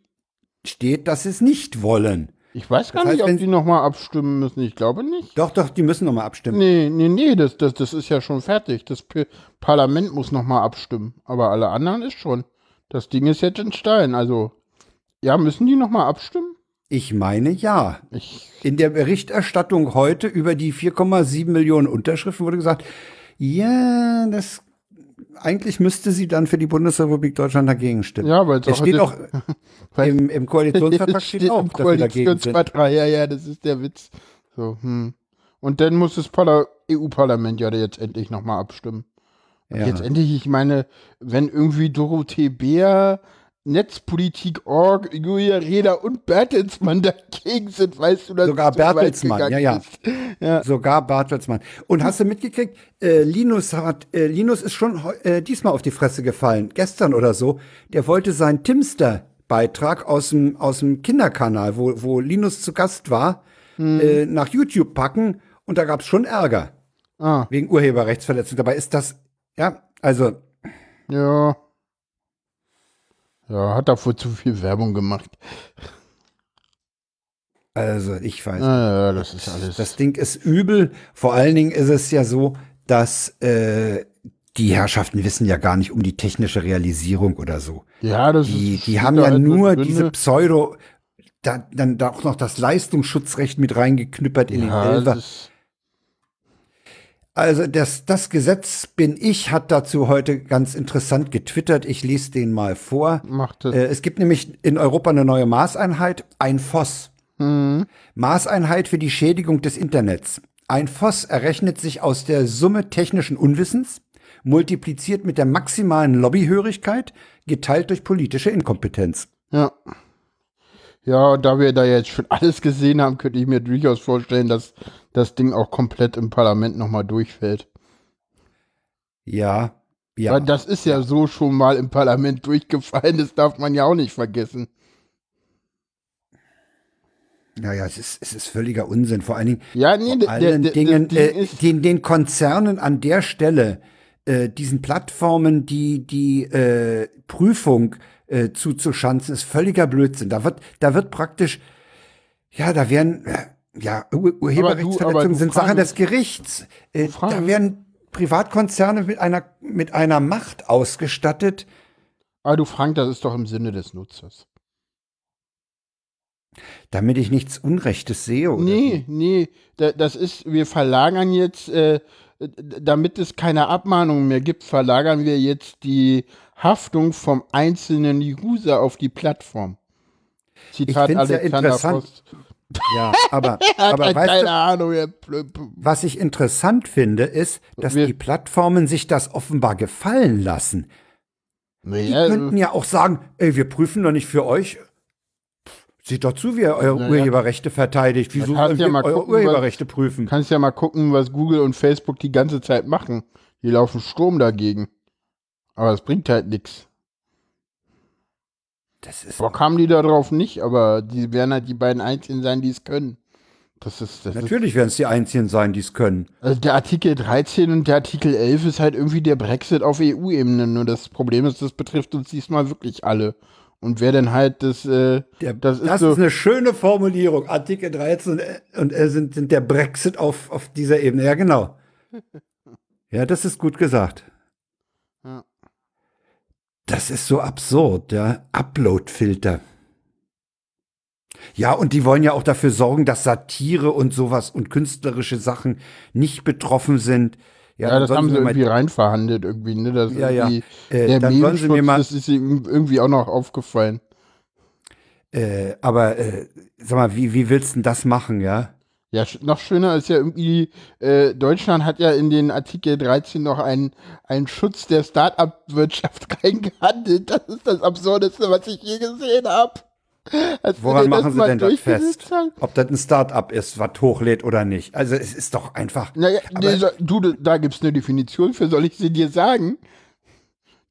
steht, dass sie es nicht wollen. Ich weiß gar Das heißt, nicht, ob die nochmal abstimmen müssen. Ich glaube nicht. Doch, doch, die müssen nochmal abstimmen. Nee, nee, nee, das, das, das ist ja schon fertig. Das P Parlament muss nochmal abstimmen. Aber alle anderen ist schon. Das Ding ist jetzt in Stein. Also, ja, müssen die nochmal abstimmen? Ich meine ja. Ich, In der Berichterstattung heute über die 4,7 Millionen Unterschriften wurde gesagt, ja, das eigentlich müsste sie dann für die Bundesrepublik Deutschland dagegen stimmen. ja, weil es steht auch im, im Koalitionsvertrag steht auch, im dass wir dagegen sind. Koalitionsvertrag. Ja, ja, das ist der Witz. So, hm. Und dann muss das Parla- EU-Parlament ja jetzt endlich nochmal abstimmen. Ja. Jetzt endlich, ich meine, wenn irgendwie Dorothee Bär, Netzpolitik.org, Julia Reda und Bertelsmann dagegen sind, weißt du, dass Sogar so Bertelsmann, ja, ja. ja. Sogar Bartelsmann. Und hast du mitgekriegt, äh, Linus hat, äh, Linus ist schon äh, diesmal auf die Fresse gefallen, gestern oder so. Der wollte seinen Timster-Beitrag aus dem, aus dem Kinderkanal, wo, wo Linus zu Gast war, Hm. äh, nach YouTube packen und da gab es schon Ärger Ah, wegen Urheberrechtsverletzung. Dabei ist das, ja, also, ja. Ja, hat dafür zu viel Werbung gemacht. also ich weiß. Ah, ja, das ist alles. Das Ding ist übel. Vor allen Dingen ist es ja so, dass äh, die Herrschaften wissen ja gar nicht um die technische Realisierung oder so. ja, das Die, ist. die haben ja halt nur diese Pseudo, da, dann da auch noch das Leistungsschutzrecht mit reingeknüppert in ja, den Elfer. das ist, Also das, das Gesetz bin ich, hat dazu heute ganz interessant getwittert. Ich lese den mal vor. macht das. Äh, es gibt nämlich in Europa eine neue Maßeinheit, ein FOS. Mhm. Maßeinheit für die Schädigung des Internets. Ein Voss errechnet sich aus der Summe technischen Unwissens, multipliziert mit der maximalen Lobbyhörigkeit, geteilt durch politische Inkompetenz. Ja. Ja, da wir da jetzt schon alles gesehen haben, könnte ich mir durchaus vorstellen, dass das Ding auch komplett im Parlament nochmal durchfällt. Ja, ja. Weil das ist ja so schon mal im Parlament durchgefallen, das darf man ja auch nicht vergessen. Naja, es ist, es ist völliger Unsinn. Vor allen Dingen, ja, nee, vor allen der, Dingen der, äh, den, den Konzernen an der Stelle, äh, diesen Plattformen, die die äh, Prüfung äh, zuzuschanzen, ist völliger Blödsinn. Da wird, da wird praktisch, ja, da werden, äh, ja, Ur Urheberrechtsverletzungen sind Sache des Gerichts. Äh, da werden Privatkonzerne mit einer, mit einer Macht ausgestattet. Aber du Frank, das ist doch im Sinne des Nutzers. Damit ich nichts Unrechtes sehe, oder? Nee, nee, das ist, wir verlagern jetzt, äh, damit es keine Abmahnungen mehr gibt, verlagern wir jetzt die Haftung vom einzelnen User auf die Plattform. Zitat ich Alexander ja Post. Ja, aber, aber weißt keine du, Ahnung. was ich interessant finde, ist, dass wir, die Plattformen sich das offenbar gefallen lassen. Naja, die könnten ja auch sagen, ey, wir prüfen doch nicht für euch. Seht doch zu, wie ihr eure naja. Urheberrechte verteidigt. Wieso ja wir eure gucken, Urheberrechte was, prüfen? Kannst ja mal gucken, was Google und Facebook die ganze Zeit machen. Die laufen Strom dagegen. Aber es bringt halt nichts. Das ist. Boah, kamen die da drauf nicht, aber die werden halt die beiden Einzigen sein, die es können. Das ist, das Natürlich werden es die Einzigen sein, die es können. Also der Artikel 13 und der Artikel 11 ist halt irgendwie der Brexit auf EU-Ebene. Nur das Problem ist, das betrifft uns diesmal wirklich alle. Und wer denn halt das, äh, der, das, ist, das so ist eine schöne Formulierung. Artikel 13 und äh, sind, sind der Brexit auf, auf dieser Ebene. Ja, genau. ja, das ist gut gesagt. Das ist so absurd, ja. Upload-Filter. Ja, und die wollen ja auch dafür sorgen, dass Satire und sowas und künstlerische Sachen nicht betroffen sind. Ja, ja das haben sie irgendwie reinverhandelt irgendwie, ne? Das ja, ja. Äh, der dann sie mir mal, das ist irgendwie auch noch aufgefallen. Äh, aber äh, sag mal, wie, wie willst du denn das machen, ja? Ja, noch schöner ist ja irgendwie, äh, Deutschland hat ja in den Artikel 13 noch einen, einen Schutz der Start-up-Wirtschaft reingehandelt. Das ist das Absurdeste, was ich je gesehen habe. Woran machen Sie denn das fest? Haben? Ob das ein Start-up ist, was hochlädt oder nicht? Also es ist doch einfach. Naja, du, da gibt es eine Definition für, soll ich sie dir sagen?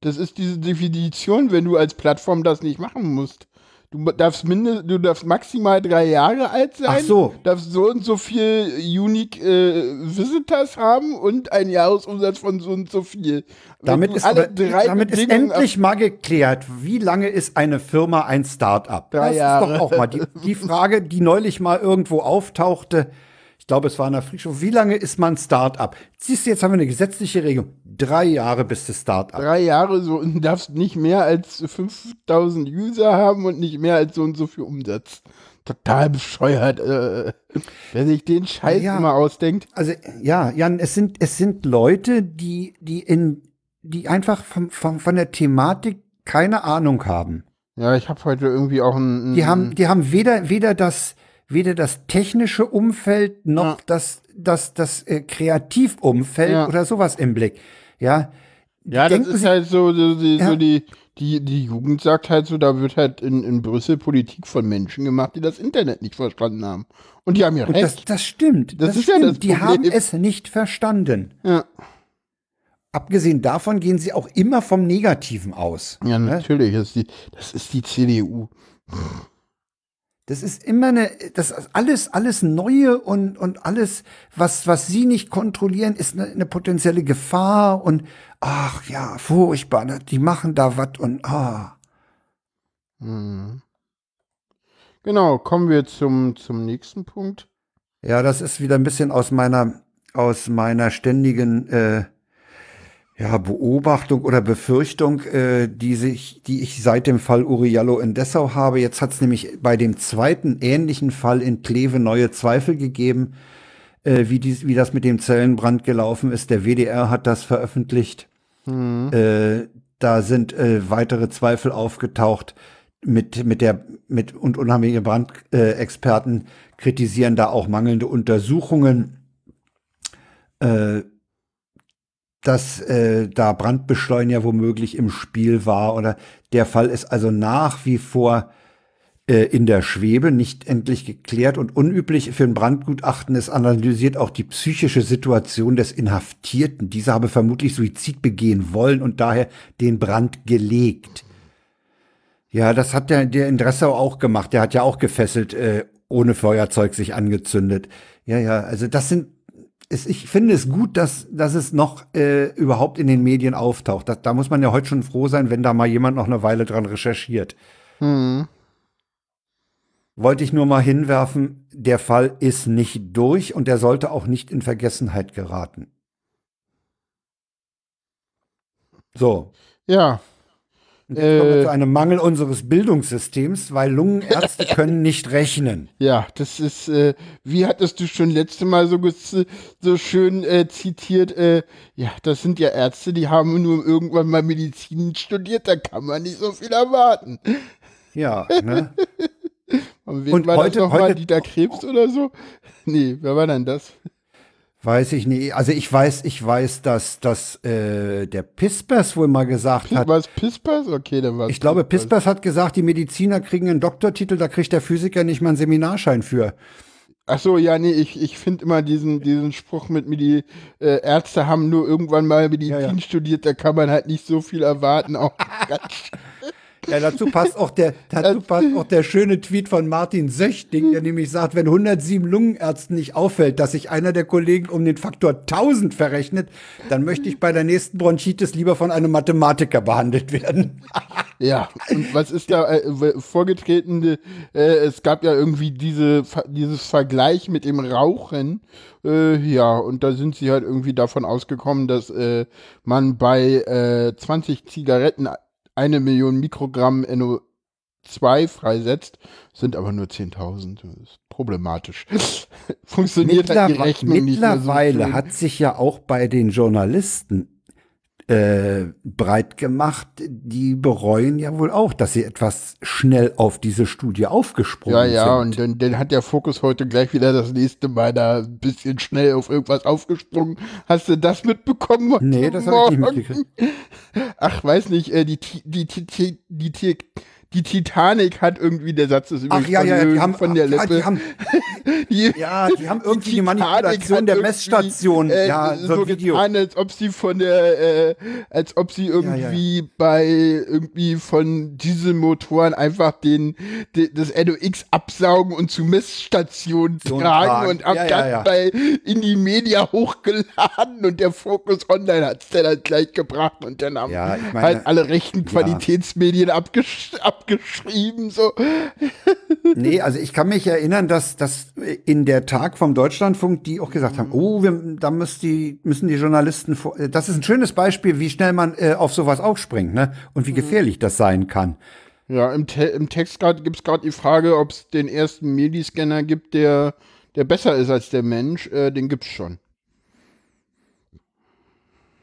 Das ist diese Definition, wenn du als Plattform das nicht machen musst. Du darfst mindest, du darfst maximal drei Jahre alt sein. Ach so. Darfst so und so viel Unique äh, Visitors haben und einen Jahresumsatz von so und so viel. Damit ist, aber, damit ist endlich mal geklärt, wie lange ist eine Firma ein Start-up? Drei das Jahre. ist doch auch mal die, die Frage, die neulich mal irgendwo auftauchte ich glaube, es war in der Freakshow, wie lange ist man Start-up? Siehst du, jetzt haben wir eine gesetzliche Regelung. Drei Jahre bis das Start-up. Drei Jahre, so, und darfst nicht mehr als 5000 User haben und nicht mehr als so und so viel Umsatz. Total bescheuert, äh, wer sich den Scheiß ja, immer ausdenkt. Also, ja, Jan, es sind, es sind Leute, die, die in, die einfach vom, vom, von der Thematik keine Ahnung haben. Ja, ich habe heute irgendwie auch ein, ein. Die haben, die haben weder, weder das, weder das technische Umfeld noch ja. das, das, das äh, Kreativumfeld ja. oder sowas im Blick. Ja, ja das ist halt so, so, die, ja. so die, die, die Jugend sagt halt so, da wird halt in, in Brüssel Politik von Menschen gemacht, die das Internet nicht verstanden haben. Und die haben ja recht. Das, das stimmt. Das, das ist stimmt. ja das Die haben es nicht verstanden. Ja. Abgesehen davon gehen sie auch immer vom Negativen aus. Ja, ne? natürlich. Das ist die, das ist die CDU. Das ist immer eine, das ist alles, alles Neue und, und alles, was, was sie nicht kontrollieren, ist eine, eine potenzielle Gefahr und, ach ja, furchtbar, ne, die machen da was und, ah. Hm. Genau, kommen wir zum, zum nächsten Punkt. Ja, das ist wieder ein bisschen aus meiner, aus meiner ständigen, äh, ja, Beobachtung oder Befürchtung, äh, die, sich, die ich seit dem Fall Uriallo in Dessau habe. Jetzt hat es nämlich bei dem zweiten ähnlichen Fall in Kleve neue Zweifel gegeben, äh, wie, dies, wie das mit dem Zellenbrand gelaufen ist. Der WDR hat das veröffentlicht. Mhm. Äh, da sind äh, weitere Zweifel aufgetaucht mit, mit der, mit, und unheimliche Brandexperten kritisieren da auch mangelnde Untersuchungen äh, dass äh, da Brandbeschleuniger womöglich im Spiel war oder der Fall ist also nach wie vor äh, in der Schwebe, nicht endlich geklärt und unüblich für ein Brandgutachten ist analysiert auch die psychische Situation des Inhaftierten. Dieser habe vermutlich Suizid begehen wollen und daher den Brand gelegt. Ja, das hat der, der in Dressau auch gemacht. Der hat ja auch gefesselt, äh, ohne Feuerzeug sich angezündet. Ja, ja, also das sind es, ich finde es gut, dass, dass es noch äh, überhaupt in den Medien auftaucht. Da, da muss man ja heute schon froh sein, wenn da mal jemand noch eine Weile dran recherchiert. Hm. Wollte ich nur mal hinwerfen, der Fall ist nicht durch und der sollte auch nicht in Vergessenheit geraten. So. Ja, und jetzt kommen wir zu einem Mangel unseres Bildungssystems, weil Lungenärzte können nicht rechnen. Ja, das ist, äh, wie hattest du schon letzte Mal so, so schön äh, zitiert, äh, ja, das sind ja Ärzte, die haben nur irgendwann mal Medizin studiert, da kann man nicht so viel erwarten. Ja, ne? Und, Und war heute, das noch heute, mal Dieter Krebs oder so? Nee, wer war denn das? Weiß ich nicht. Also ich weiß, ich weiß, dass, dass äh, der Pispers wohl mal gesagt P hat. Was Pispers? Okay, dann war Ich glaube, Pispers hat gesagt, die Mediziner kriegen einen Doktortitel, da kriegt der Physiker nicht mal einen Seminarschein für. Ach so, ja, nee, ich, ich finde immer diesen, diesen Spruch mit mir, die äh, Ärzte haben nur irgendwann mal Medizin ja, ja. studiert, da kann man halt nicht so viel erwarten. Auch ganz ja, dazu passt auch der, dazu passt auch der schöne Tweet von Martin Söchting, der nämlich sagt, wenn 107 Lungenärzten nicht auffällt, dass sich einer der Kollegen um den Faktor 1000 verrechnet, dann möchte ich bei der nächsten Bronchitis lieber von einem Mathematiker behandelt werden. ja, und was ist da äh, vorgetreten? Äh, es gab ja irgendwie diese, dieses Vergleich mit dem Rauchen. Äh, ja, und da sind sie halt irgendwie davon ausgekommen, dass äh, man bei 20 äh, Zigaretten eine Million Mikrogramm NO2 freisetzt, sind aber nur 10.000. Das ist problematisch. Funktioniert Mittler halt die Rechnung Mittlerweile nicht so hat sich ja auch bei den Journalisten äh, breit gemacht, die bereuen ja wohl auch, dass sie etwas schnell auf diese Studie aufgesprungen sind. Ja, ja, und dann, dann hat der Fokus heute gleich wieder das nächste Mal da ein bisschen schnell auf irgendwas aufgesprungen. Hast du das mitbekommen? Nee, das habe ich nicht mitgekriegt. Ach, weiß nicht, äh, die, die, die, die, die, Titanic hat irgendwie, der Satz ist übrigens Ach, ja, ja, die haben, von der Lippe. Ja, die haben, die, ja, die haben irgendwie die, die Manipulation der Messstation. Äh, ja, so, so Video. getan, als ob sie von der, äh, als ob sie irgendwie ja, ja. bei irgendwie von Dieselmotoren einfach den, de, das NOx absaugen und zu Messstationen so tragen und ab ja, bei in die Media hochgeladen und der Focus Online hat es dann halt gleich gebracht und dann haben ich meine, halt alle rechten Qualitätsmedien abgesch abgeschrieben. So. nee, also ich kann mich erinnern, dass, dass in der Tag vom Deutschlandfunk die auch gesagt haben, oh, wir, da müssen die, müssen die Journalisten, vor, das ist ein schönes Beispiel, wie schnell man äh, auf sowas aufspringt ne? und wie mhm. gefährlich das sein kann. Ja, im, Te im Text gibt es gerade die Frage, ob es den ersten Mediscanner gibt, der, der besser ist als der Mensch. Äh, den es schon.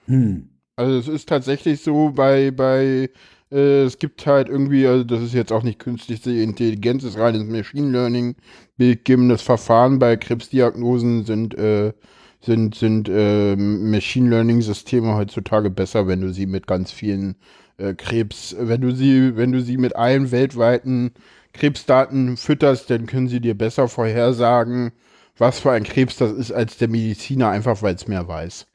Hm. Also es ist tatsächlich so bei, bei äh, es gibt halt irgendwie, also das ist jetzt auch nicht künstliche Intelligenz, es ist reines Machine Learning, bildgebendes Verfahren bei Krebsdiagnosen sind, äh, sind, sind äh, Machine Learning Systeme heutzutage besser, wenn du sie mit ganz vielen äh, Krebs, wenn du sie, wenn du sie mit allen weltweiten Krebsdaten fütterst, dann können sie dir besser vorhersagen, was für ein Krebs das ist, als der Mediziner, einfach weil es mehr weiß.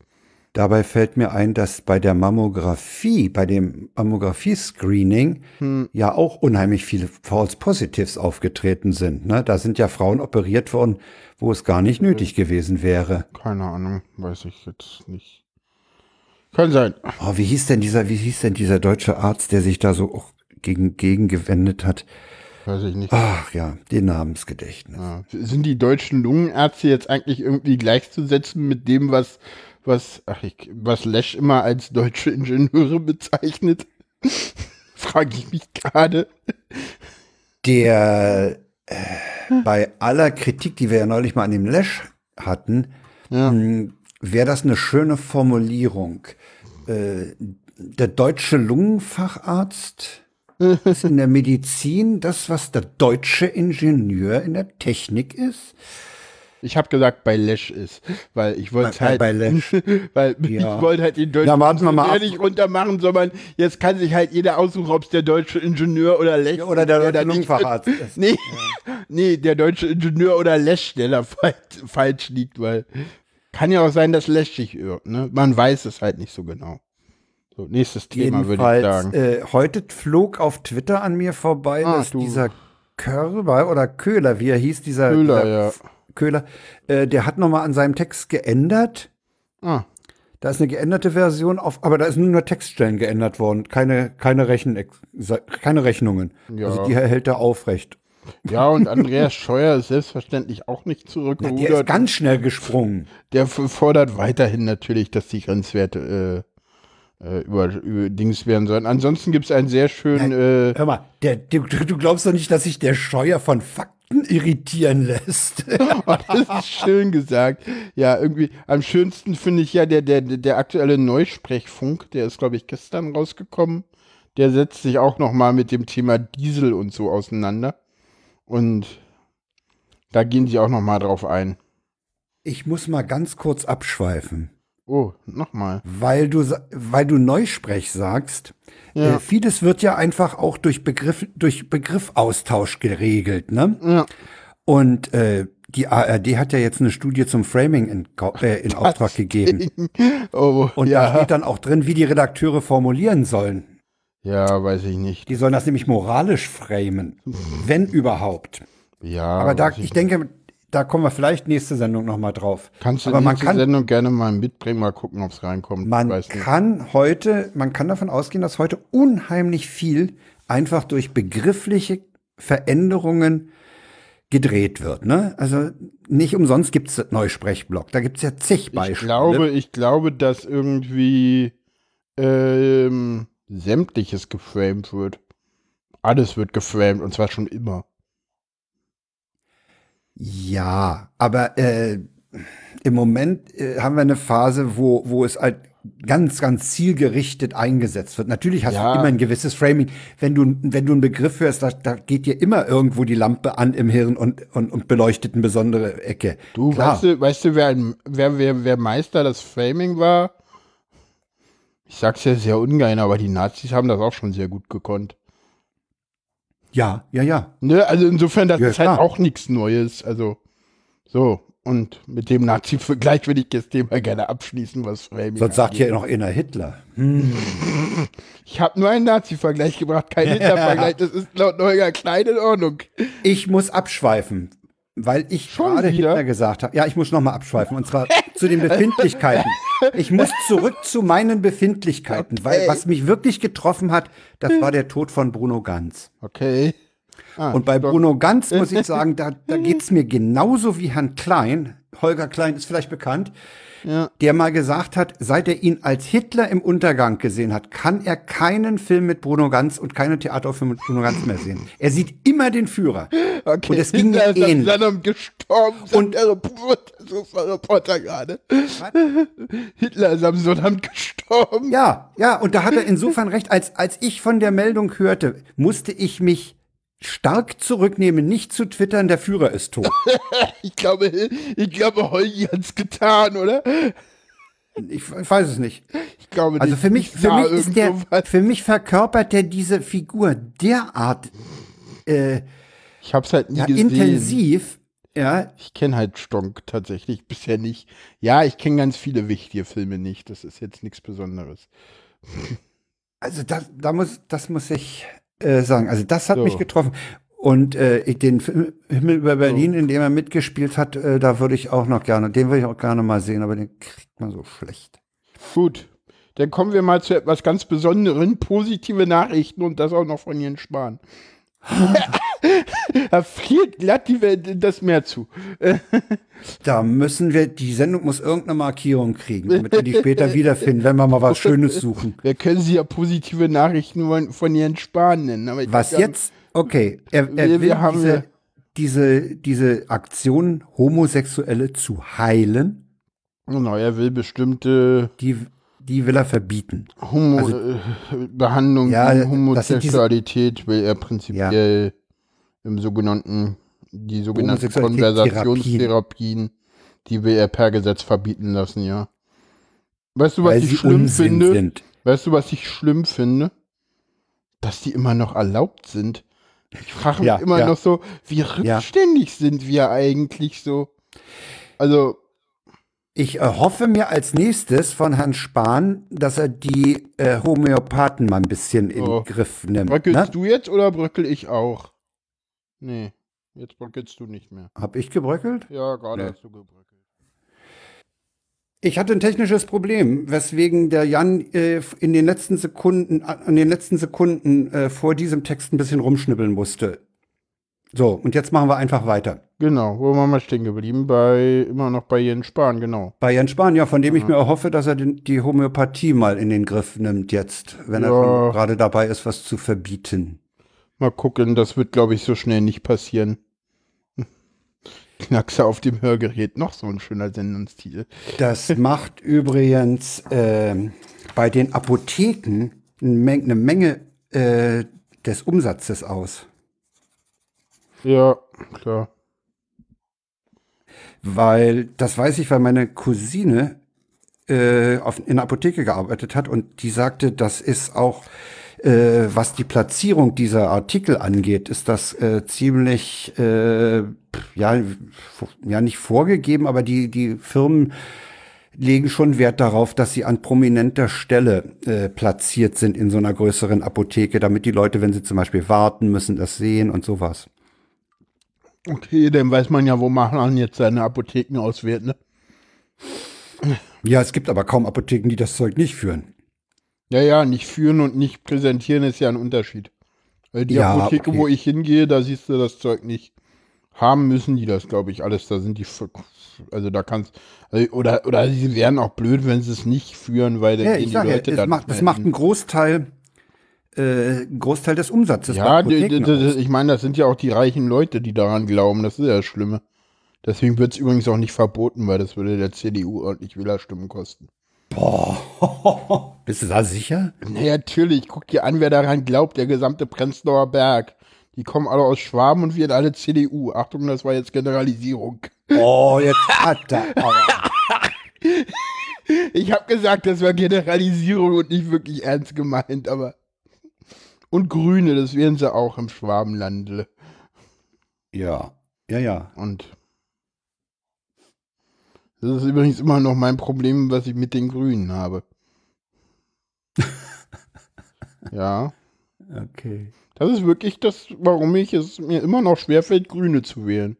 Dabei fällt mir ein, dass bei der Mammographie, bei dem Mammographie-Screening hm. ja auch unheimlich viele False Positives aufgetreten sind. Ne? Da sind ja Frauen operiert worden, wo es gar nicht nötig gewesen wäre. Keine Ahnung, weiß ich jetzt nicht. Kann sein. Oh, wie hieß denn dieser, wie hieß denn dieser deutsche Arzt, der sich da so auch gegen, gegen gewendet hat? Weiß ich nicht. Ach ja, den Namensgedächtnis. Ja. Sind die deutschen Lungenärzte jetzt eigentlich irgendwie gleichzusetzen mit dem, was was, ach, ich, was Lesch immer als deutsche Ingenieure bezeichnet? Frage ich mich gerade. Der äh, bei aller Kritik, die wir ja neulich mal an dem Lesch hatten, ja. Hm, wäre das eine schöne Formulierung. Äh, der deutsche Lungenfacharzt ist in der Medizin das, was der deutsche Ingenieur in der Technik ist. Ich habe gesagt, bei Lesch ist, weil ich wollte halt, bei Lesch. weil Ja. ich wollte halt den deutschen Ja, Ingenieur nicht runtermachen, sondern jetzt kann sich halt jeder aussuchen, ob es der deutsche Ingenieur oder Lesch Ja, oder der da deutsche Lungenfacharzt ist. Nee, nee, der deutsche Ingenieur oder Lesch, der da falsch, liegt, weil kann ja auch sein, dass Lesch sich irrt, ne? Man weiß es halt nicht so genau. So, nächstes Thema würde ich Jedenfalls, sagen. äh, heute flog auf Twitter an mir vorbei, Ah, dass du. dieser Körber oder Köhler, wie er hieß, dieser, Köhler, dieser ja. Köhler, äh, der hat nochmal an seinem Text geändert. Ah, Da ist eine geänderte Version auf, aber da ist nur, Textstellen geändert worden, keine, keine, Rechen, keine Rechnungen. Ja. Also die hält er aufrecht. ja, und Andreas Scheuer ist selbstverständlich auch nicht Der ist zurückgerudert. ganz schnell gesprungen. Der fordert weiterhin natürlich, dass die Grenzwerte äh, äh, über, über Dings werden sollen. Ansonsten gibt es einen sehr schönen, äh, Hör mal, der, du, du glaubst doch nicht, dass sich der Scheuer von Fakten irritieren lässt. oh, das ist schön gesagt. Ja, irgendwie am schönsten finde ich ja der, der, der aktuelle Neusprechfunk, der ist, glaube ich, gestern rausgekommen. Der setzt sich auch noch mal mit dem Thema Diesel und so auseinander. Und da gehen sie auch noch mal drauf ein. Ich muss mal ganz kurz abschweifen. Oh, nochmal. Weil du, weil du Neusprech sagst, Ja. äh, vieles wird ja einfach auch durch Begriff, durch Begriffaustausch geregelt, ne? Ja. Und äh, die ARD hat ja jetzt eine Studie zum Framing in, äh, in Auftrag gegeben. Oh, Und da ja. steht dann auch drin, wie die Redakteure formulieren sollen. Ja, weiß ich nicht. Die sollen das nämlich moralisch framen, wenn überhaupt. Ja. Aber da, weiß ich denke, da kommen wir vielleicht nächste Sendung nochmal drauf. Kannst du Aber man nächste kann, Sendung gerne mal mitbringen, mal gucken, ob es reinkommt. Man Weiß nicht. kann heute, man kann davon ausgehen, dass heute unheimlich viel einfach durch begriffliche Veränderungen gedreht wird. Ne? Also nicht umsonst gibt es Neusprechblock. Da gibt es ja zig Ich Beispiele. glaube, ich glaube, dass irgendwie ähm, sämtliches geframed wird. Alles wird geframed und zwar schon immer. Ja, aber äh, im Moment äh, haben wir eine Phase, wo, wo es halt ganz, ganz zielgerichtet eingesetzt wird. Natürlich hast Ja. du immer ein gewisses Framing. Wenn du, wenn du einen Begriff hörst, da, da geht dir immer irgendwo die Lampe an im Hirn und, und, und beleuchtet eine besondere Ecke. Du, Klar. weißt du, weißt du, wer, wer, wer, wer Meister des Framing war? Ich sag's ja sehr ungern, aber die Nazis haben das auch schon sehr gut gekonnt. Ja, ja, ja. Ne? Also insofern, das Ja, ist halt klar. auch nichts Neues. Also, so. Und mit dem Nazi-Vergleich würde ich das Thema gerne abschließen, was Framing Sonst sagt ja noch einer Hitler. Ich habe nur einen Nazi-Vergleich gebracht, keinen Hitler-Vergleich. Das ist laut Neuer klein in Ordnung. Ich muss abschweifen, weil ich Schon gerade wieder? Hitler gesagt habe. Ja, ich muss nochmal abschweifen und zwar zu den Befindlichkeiten. Ich muss zurück zu meinen Befindlichkeiten, weil Okay. was mich wirklich getroffen hat, das war der Tod von Bruno Ganz. Okay. Ah, Und bei Bruno Ganz muss ich sagen, da, da geht's mir genauso wie Herrn Klein. Holger Klein ist vielleicht bekannt, Ja. der mal gesagt hat, seit er ihn als Hitler im Untergang gesehen hat, kann er keinen Film mit Bruno Ganz und keine Theateraufführung mit Bruno Ganz mehr sehen. Er sieht immer den Führer. Okay. Und es ging ist ähnlich. Saddam gestorben. Und- der Reporter, ist der Reporter gerade. Hitler ist am Saddam gestorben. Ja, ja, und da hat er insofern recht, als, als ich von der Meldung hörte, musste ich mich stark zurücknehmen, nicht zu twittern, der Führer ist tot. Ich glaube, ich glaube, Holgi hat's getan, oder? Ich, ich weiß es nicht. Ich glaube, Also nicht. für mich, Ich für mich ist der, für mich verkörpert der diese Figur derart äh, Ich hab's halt nie ja, gesehen. intensiv, ja, Ich kenne halt Stonk tatsächlich bisher nicht. Ja, ich kenne ganz viele wichtige Filme nicht. Das ist jetzt nichts Besonderes. also das, da muss, das muss ich äh, sagen. Also das hat So. mich getroffen. Und äh, ich- den Film Himmel über Berlin, in dem er mitgespielt hat, äh, da würde ich auch noch gerne, den würde ich auch gerne mal sehen, aber den kriegt man so schlecht. Gut. Dann kommen wir mal zu etwas ganz Besonderem. Positive Nachrichten und das auch noch von Jens Spahn. da friert glatt die Welt das Meer zu. Da müssen wir, die Sendung muss irgendeine Markierung kriegen, damit wir die später wiederfinden, wenn wir mal was Schönes suchen. Wir können sie ja positive Nachrichten von, von Jens Spahn nennen. Was glaub, jetzt? Okay, er, er Wir- will wir haben diese, diese, diese Aktion, Homosexuelle zu heilen, Genau, er will bestimmte die, die will er verbieten. Homo Also- äh, Behandlung Ja, Homosexualität will er prinzipiell im sogenannten, die sogenannten Konversationstherapien die wir per Gesetz verbieten lassen, ja. Weißt du, was weil ich schlimm Unsinn finde? sind. Weißt du, was ich schlimm finde? Dass die immer noch erlaubt sind. Ich frage mich Ja, immer ja. noch so, wie rückständig sind wir eigentlich so? Also, Ich erhoffe mir als nächstes von Herrn Spahn, dass er die äh, Homöopathen mal ein bisschen in Oh. den Griff nimmt. bröckelst Ne? du jetzt oder bröckel ich auch? Nee, jetzt bröckelst du nicht mehr. Hab ich gebröckelt? Ja, gerade Nee. hast du gebröckelt. Ich hatte ein technisches Problem, weswegen der Jan äh, in den letzten Sekunden, an den letzten Sekunden äh, vor diesem Text ein bisschen rumschnibbeln musste. So, und jetzt machen wir einfach weiter. Genau, wo waren wir stehen geblieben? Bei, immer noch bei Jens Spahn, genau. Bei Jens Spahn, ja, von dem ich mir erhoffe, dass er den, die Homöopathie mal in den Griff nimmt jetzt, wenn er Ja. schon gerade dabei ist, was zu verbieten. Mal gucken, das wird, glaube ich, so schnell nicht passieren. Knackse auf dem Hörgerät, noch so ein schöner Sendungstitel. Das macht übrigens ähm, bei den Apotheken eine Menge, eine Menge äh, des Umsatzes aus. Ja, klar. Weil, das weiß ich, weil meine Cousine äh, auf, in der Apotheke gearbeitet hat und die sagte, das ist auch, äh, was die Platzierung dieser Artikel angeht, ist das äh, ziemlich, äh, ja, ja, nicht vorgegeben, aber die, die Firmen legen schon Wert darauf, dass sie an prominenter Stelle äh, platziert sind in so einer größeren Apotheke, damit die Leute, wenn sie zum Beispiel warten müssen, das sehen und sowas. Okay, dann weiß man ja, wo man jetzt seine Apotheken auswählt, ne? Ja, es gibt aber kaum Apotheken, die das Zeug nicht führen. Ja, ja, nicht führen und nicht präsentieren ist ja ein Unterschied. Weil die Ja, Apotheke, okay. wo ich hingehe, da siehst du das Zeug nicht. Haben müssen die das, glaube ich, alles. Da sind die, also da kannst, also, oder, oder sie wären auch blöd, wenn sie es nicht führen, weil dann Ja, gehen ich die ja, Leute es da macht, das mehr macht einen Großteil, äh, einen Großteil des Umsatzes. Ja, ich meine, das sind ja auch die reichen Leute, die daran glauben. Das ist ja das Schlimme. Deswegen wird es übrigens auch nicht verboten, weil das würde der CDU ordentlich Wählerstimmen kosten. Boah, bist du da sicher? Naja, natürlich. Guck dir an, wer daran glaubt. Der gesamte Prenzlauer Berg. Die kommen alle aus Schwaben und wir alle CDU. Achtung, das war jetzt Generalisierung. Oh, jetzt hat er. Ich habe gesagt, das war Generalisierung und nicht wirklich ernst gemeint, aber. Und Grüne, das wären sie auch im Schwabenlande. Ja, ja, ja. Und. Das ist übrigens immer noch mein Problem, was ich mit den Grünen habe. ja. Okay. Das ist wirklich das, warum ich es mir immer noch schwerfällt, Grüne zu wählen.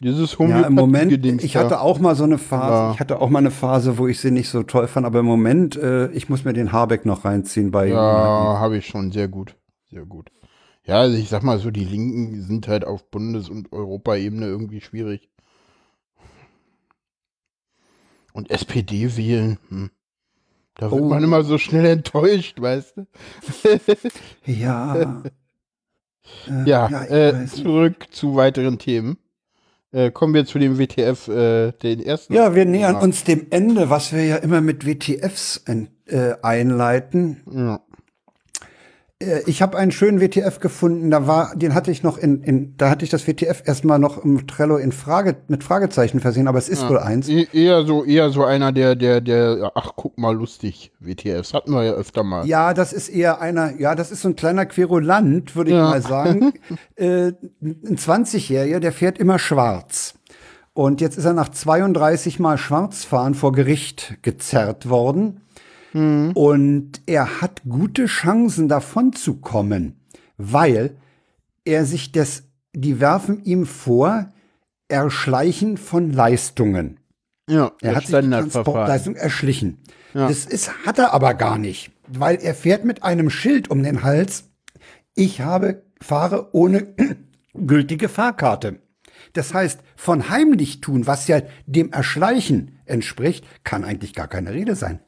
Dieses Ja, im Moment, ich hatte auch mal so eine Phase, Ja. ich hatte auch mal eine Phase, wo ich sie nicht so toll fand, aber im Moment, äh, ich muss mir den Habeck noch reinziehen bei Ja, habe ich schon. Sehr gut. Sehr gut. Ja, also ich sag mal so, die Linken sind halt auf Bundes- und Europaebene irgendwie schwierig. Und SPD wählen, hm. Da wird Oh. man immer so schnell enttäuscht, weißt du? Ja. Äh, Ja, ich äh, weiß nicht. zurück zu weiteren Themen. Äh, kommen wir zu dem WTF, äh, den ersten. Ja, wir nähern uns dem Ende, was wir ja immer mit WTFs ein, äh, einleiten. Ja. Äh, ich habe einen schönen WTF gefunden, da war, den hatte ich noch in, in da hatte ich das WTF erstmal noch im Trello in Frage, mit Fragezeichen versehen, aber es ist wohl eins. E eher so, eher so einer der, der, der, ach, guck mal, lustig, WTFs. Hatten wir ja öfter mal. Ja, das ist eher einer, ja, das ist so ein kleiner Querulant, würde ich Ja. mal sagen. äh, ein 20-Jähriger, der fährt immer schwarz. Und jetzt ist er nach 32 Mal Schwarzfahren vor Gericht gezerrt worden. Und er hat gute Chancen davon zu kommen, weil er sich das, die werfen ihm vor, Erschleichen von Leistungen. Ja, Er hat sich die. Transportleistung erschlichen. Das ist, hat er aber gar nicht, weil er fährt mit einem Schild um den Hals. Ich habe, fahre ohne gültige Fahrkarte. Das heißt, von heimlich tun, was ja dem Erschleichen entspricht, kann eigentlich gar keine Rede sein.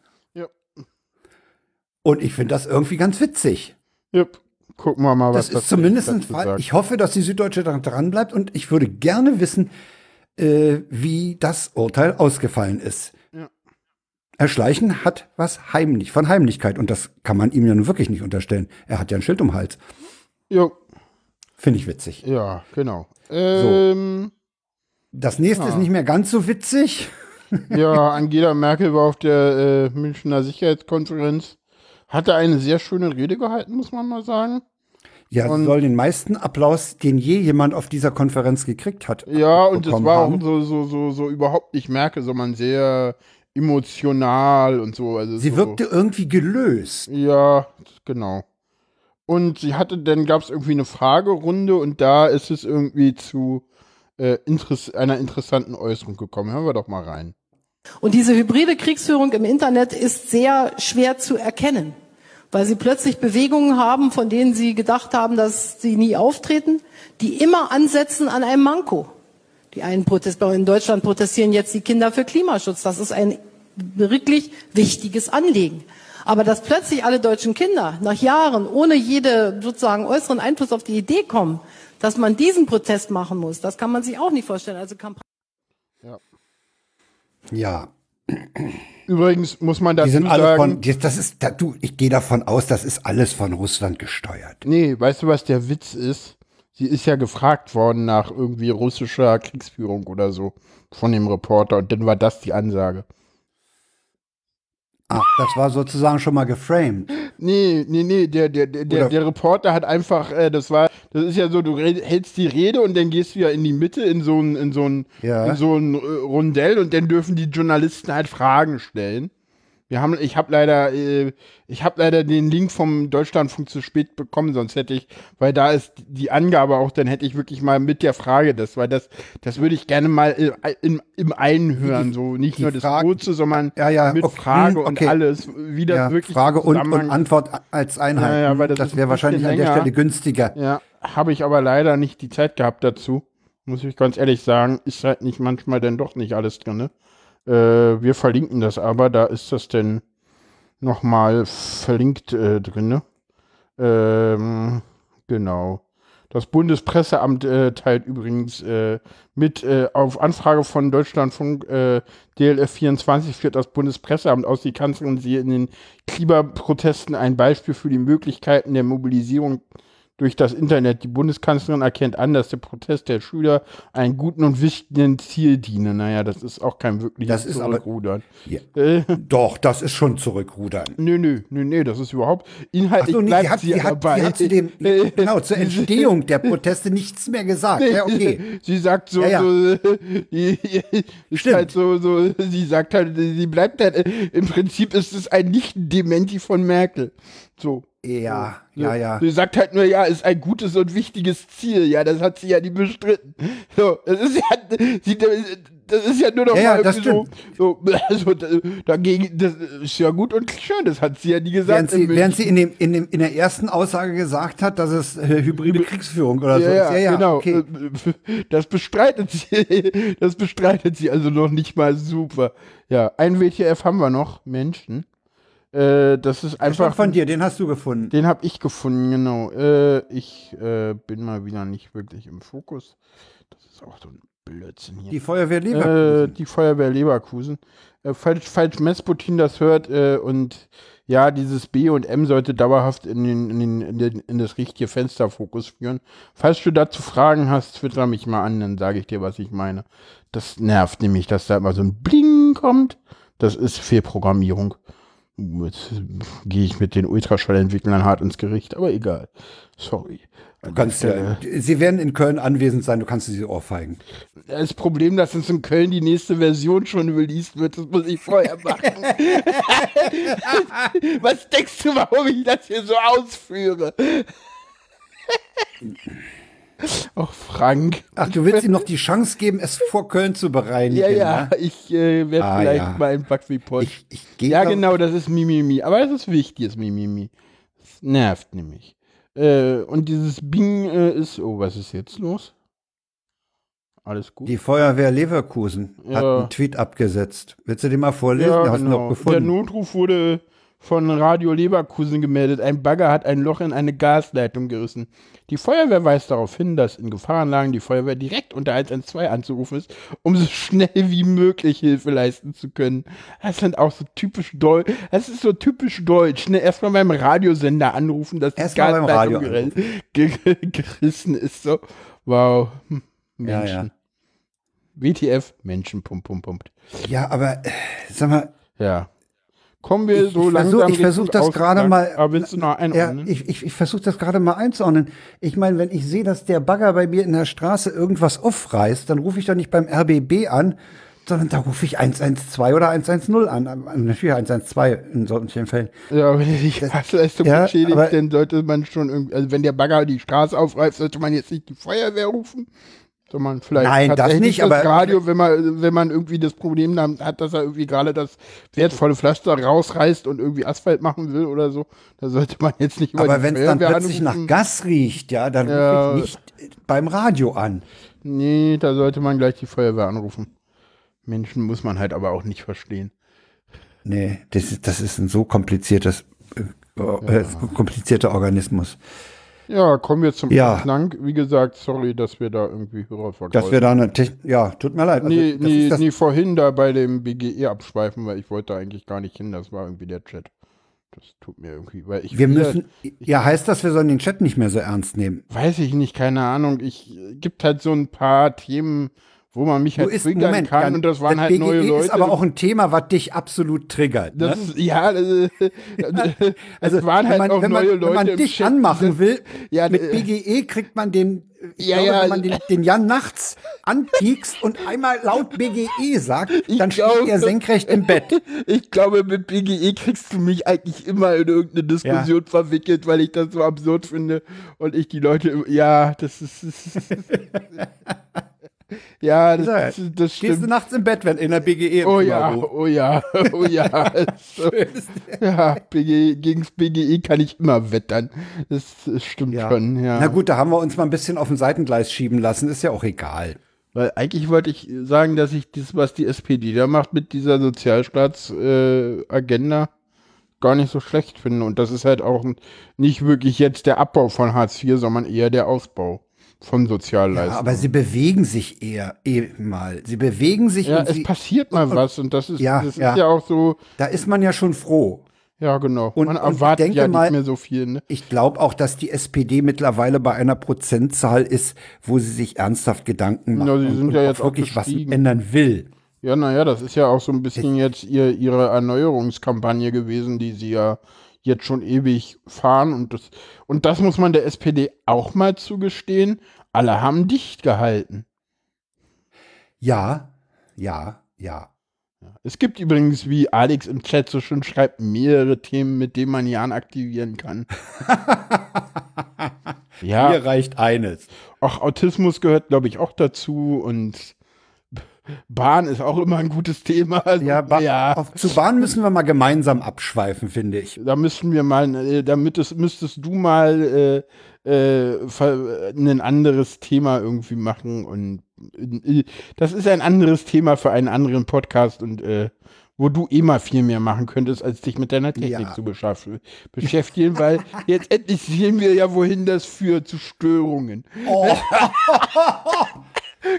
Und ich finde das irgendwie ganz witzig. Yep. Gucken wir mal, was Das ist zumindest. Ich hoffe, dass die Süddeutsche daran dran bleibt und ich würde gerne wissen, äh, wie das Urteil ausgefallen ist. Ja. Erschleichen hat was heimlich, von Heimlichkeit und das kann man ihm ja nun wirklich nicht unterstellen. Er hat ja ein Schild um den Hals. Jo, Finde ich witzig. ja, genau. Ähm, Das nächste ja. ist nicht mehr ganz so witzig. Ja, Angela Merkel war auf der äh, Münchner Sicherheitskonferenz, hatte eine sehr schöne Rede gehalten, muss man mal sagen. Ja, und, soll den meisten Applaus, den je jemand auf dieser Konferenz gekriegt hat. Ja, und das war haben. auch so, so, so, so überhaupt nicht merke, sondern sehr emotional und so. Also sie so, wirkte irgendwie gelöst. Ja, genau. Und sie hatte, dann gab es irgendwie eine Fragerunde und da ist es irgendwie zu äh, interess einer interessanten Äußerung gekommen. Hören wir doch mal rein. Und diese hybride Kriegsführung im Internet ist sehr schwer zu erkennen weil sie plötzlich Bewegungen haben, von denen sie gedacht haben, dass sie nie auftreten, die immer ansetzen an einem Manko. Die einen Protest, in Deutschland protestieren jetzt die Kinder für Klimaschutz. Das ist ein wirklich wichtiges Anliegen. Aber dass plötzlich alle deutschen Kinder nach Jahren ohne jede sozusagen äußeren Einfluss auf die Idee kommen, dass man diesen Protest machen muss, das kann man sich auch nicht vorstellen. Also Kampagne. Ja. Ja. Übrigens muss man dazu die sind alle sagen, von, das ist, du, ich gehe davon aus, das ist alles von Russland gesteuert. Nee, weißt du, was der Witz ist? Sie ist ja gefragt worden nach irgendwie russischer Kriegsführung oder so von dem Reporter und dann war das die Ansage. Ach, das war sozusagen schon mal geframed. Nee, nee, nee, der, der, der, der, der Reporter hat einfach, äh, das war, das ist ja so, du hältst die Rede und dann gehst du ja in die Mitte in so ein, in so ein, ja. in so ein äh, Rundell und dann dürfen die Journalisten halt Fragen stellen. Wir haben, ich habe leider, äh, ich habe leider den Link vom Deutschlandfunk zu spät bekommen, sonst hätte ich, weil da ist die Angabe auch, dann hätte ich wirklich mal mit der Frage das, weil das, das würde ich gerne mal äh, im, im Einen hören, so nicht nur das Kurze, sondern ja, ja, mit okay, Frage okay. und alles, wie das ja, wirklich Frage und, und, Antwort als Einheit. Ja, ja, weil das, das wäre wahrscheinlich an der Stelle günstiger. Ja, habe ich aber leider nicht die Zeit gehabt dazu, muss ich ganz ehrlich sagen, ist halt nicht manchmal denn doch nicht alles drin. Ne? Äh, wir verlinken das aber, da ist das denn nochmal verlinkt äh, drin. Ähm, genau. Das Bundespresseamt äh, teilt übrigens äh, mit, äh, auf Anfrage von Deutschlandfunk äh, DLF 24 führt das Bundespresseamt aus, die Kanzlerin sie in den Klimaprotesten ein Beispiel für die Möglichkeiten der Mobilisierung durch das Internet. Die Bundeskanzlerin erkennt an, dass der Protest der Schüler einen guten und wichtigen Ziel diene. Naja, das ist auch kein wirkliches das ist Zurückrudern. Aber, ja. äh, Doch, das ist schon Zurückrudern. Nö, nö, nö, nö, das ist überhaupt inhaltlich so, nee, bleibt hat, sie, hat, dabei. Sie hat zu dem, genau, zur Entstehung der Proteste nichts mehr gesagt. Nee, ja, okay. Sie sagt so, ja, so ist halt so, so, sie sagt halt, sie bleibt halt, im Prinzip ist es ein Nicht-Dementi von Merkel. So. Ja, so, ja, ja. Sie sagt halt nur, ja, ist ein gutes und wichtiges Ziel. Ja, das hat sie ja nie bestritten. So, das ist ja, sie, das ist ja nur noch ja, mal ja, so, so, also dagegen, das ist ja gut und schön, das hat sie ja nie gesagt. Während sie, während sie in, dem, in, dem, in der ersten Aussage gesagt hat, dass es äh, hybride Kriegsführung oder ja, so ist. Ja, ja, genau. Okay. Das bestreitet sie, das bestreitet sie also noch nicht mal super. Ja, ein WTF haben wir noch, Menschen. Äh, das ist einfach. von dir, den hast du gefunden. Den habe ich gefunden, genau. Äh, ich äh, bin mal wieder nicht wirklich im Fokus. Das ist auch so ein Blödsinn hier. Die Feuerwehr Leverkusen. Äh, die Feuerwehr Leverkusen. Äh, falls, falls Messputin das hört und ja, dieses B und M sollte dauerhaft in, den, in, den, in, den, in das richtige Fensterfokus führen. Falls du dazu Fragen hast, twitter mich mal an, dann sage ich dir, was ich meine. Das nervt nämlich, dass da immer so ein Bling kommt. Das ist Fehlprogrammierung. Jetzt gehe ich mit den Ultraschallentwicklern hart ins Gericht, aber egal. Sorry. Du kannst ja, sie werden in Köln anwesend sein, du kannst sie ohrfeigen. Das Problem, dass uns in Köln die nächste Version schon released wird, das muss ich vorher machen. Was denkst du, warum ich das hier so ausführe? Auch Frank. Ach, du willst ihm noch die Chance geben, es vor Köln zu bereinigen. Ja, ja, ne? ich äh, werde ah, vielleicht ja. mal ein Bug Report. Ich, ich ja, genau, das ist Mimimi. Aber es ist wichtig, das Mimimi. Das nervt nämlich. Äh, und dieses Bing äh, ist. Oh, was ist jetzt los? Alles gut. Die Feuerwehr Leverkusen ja. hat einen Tweet abgesetzt. Willst du den mal vorlesen? Ja, genau. Der Notruf wurde von Radio Leverkusen gemeldet. Ein Bagger hat ein Loch in eine Gasleitung gerissen. Die Feuerwehr weist darauf hin, dass in Gefahrenlagen die Feuerwehr direkt unter 112 anzurufen ist, um so schnell wie möglich Hilfe leisten zu können. Das sind auch so typisch deutsch. Das ist so typisch deutsch. Ne? Erstmal beim Radiosender anrufen, dass die Gasleitung gerissen ist. So, wow. Hm, Menschen. Ja, ja. WTF, Menschen, pump, pump, pump. Ja, aber äh, sag mal, Ja. Kommen wir ich, so ich langsam. versuche versuch Richtung das gerade mal. Aber willst du noch ja, einordnen? ich ich, ich versuche das gerade mal einzuordnen. Ich meine, wenn ich sehe, dass der Bagger bei mir in der Straße irgendwas aufreißt, dann rufe ich doch nicht beim RBB an, sondern da rufe ich 112 oder 110 an. Aber Natürlich 112 in solchen Fällen. Ja, wenn er die Straßenleistung ja, beschädigt, dann sollte man schon irgendwie, also wenn der Bagger die Straße aufreißt, sollte man jetzt nicht die Feuerwehr rufen. Soll man vielleicht Nein, das nicht, das aber- Radio, wenn man, wenn man irgendwie das Problem hat, dass er irgendwie gerade das wertvolle Pflaster rausreißt und irgendwie Asphalt machen will oder so, da sollte man jetzt nicht über Aber wenn es dann plötzlich nach anrufen. Gas riecht, ja, dann Ja. rufe ich nicht beim Radio an. Nee, da sollte man gleich die Feuerwehr anrufen. Menschen muss man halt aber auch nicht verstehen. Nee, das ist, das ist ein so kompliziertes, äh, äh, komplizierter Organismus. Ja, kommen wir zum Ja. Ausgang. Wie gesagt, sorry, dass wir da irgendwie Hörer verkaufen. Dass wir da eine Techn ja, tut mir leid. Also, Nee, das nee, nee, vorhin da bei dem BGE abschweifen, weil ich wollte eigentlich gar nicht hin, das war irgendwie der Chat. Das tut mir irgendwie, weil ich wir will- müssen, ja, heißt das, wir sollen den Chat nicht mehr so ernst nehmen? weiß ich nicht, keine Ahnung. Ich gibt halt so ein paar Themen, wo man mich halt ist, triggern Moment, kann und das waren das halt BGE neue Leute. ist aber auch ein Thema, was dich absolut triggert. das ne? ist, ja, das, also, es waren wenn halt man, auch wenn man, neue wenn Leute man dich Chat, anmachen will, Ja, mit äh, BGE kriegt man den, ich Ja, glaube, ja, wenn man den, den Jan nachts anpiekst und einmal laut BGE sagt, dann steht glaube- er senkrecht im Bett. Ich glaube, mit BGE kriegst du mich eigentlich immer in irgendeine Diskussion verwickelt, weil ich das so absurd finde und ich die Leute, ja, das das ist ja, das, das, das Gehst du stimmt. nachts im Bett, wenn in der BGE Oh Zimmer ja, oh ja, oh ja. So, ja, BGE, gegens BGE kann ich immer wettern. Das, das stimmt Ja. schon, ja. Na gut, da haben wir uns mal ein bisschen auf ein Seitengleis schieben lassen, ist ja auch egal. Weil eigentlich wollte ich sagen, dass ich das, was die SPD da macht mit dieser Sozialstaatsagenda, äh, gar nicht so schlecht finde. Und das ist halt auch nicht wirklich jetzt der Abbau von Hartz IV, sondern eher der Ausbau von Ja, Sozialleistungen. aber sie bewegen sich eher eh mal. Sie bewegen sich Ja, und es sie, passiert mal was und das ist, Ja, das ja. ist ja auch so, da ist man ja schon froh. ja genau. Und- Man und ich erwartet denke ja mal- nicht mehr so viel. Ne? Ich glaube auch, dass die SPD mittlerweile bei einer Prozentzahl ist, wo sie sich ernsthaft Gedanken macht Ja, sie und, sind und ja auch jetzt wirklich was ändern will. Ja, naja, das ist ja auch so ein bisschen jetzt ihr, ihre Erneuerungskampagne gewesen, die sie ja jetzt schon ewig fahren. Und das, und das muss man der SPD auch mal zugestehen. Alle haben dicht gehalten. Ja, ja, ja. Es gibt übrigens, wie Alex im Chat so schön schreibt, mehrere Themen, mit denen man Jan aktivieren kann. ja, Mir reicht eines. auch Autismus gehört, glaube ich, auch dazu. Und Bahn ist auch immer ein gutes Thema. Also, Ja, ba ja. Auf, zu Bahn müssen wir mal gemeinsam abschweifen, finde ich. Da müssten wir mal, äh, damit es, müsstest du mal äh, äh, ein anderes Thema irgendwie machen und äh, das ist ein anderes Thema für einen anderen Podcast und äh, wo du eh mal viel mehr machen könntest, als dich mit deiner Technik Ja. zu beschäftigen, weil jetzt endlich sehen wir ja, wohin das führt, zu Störungen.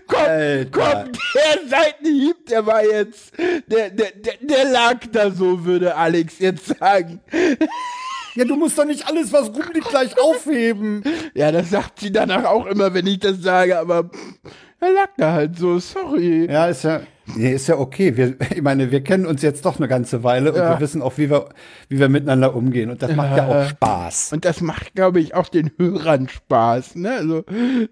komm, Alter. komm, der Seitenhieb, der war jetzt, der, der, der, der lag da so, würde Alex jetzt sagen. Ja, du musst doch nicht alles, was rumliegt, gleich aufheben. Ja, das sagt sie danach auch immer, wenn ich das sage, aber er lag da halt so, sorry. Ja, ist ja, nee, ist ja okay. Wir, ich meine, wir kennen uns jetzt doch eine ganze Weile und Ja. wir wissen auch, wie wir, wie wir miteinander umgehen. Und das macht ja auch Spaß. Und das macht, glaube ich, auch den Hörern Spaß, ne? Also,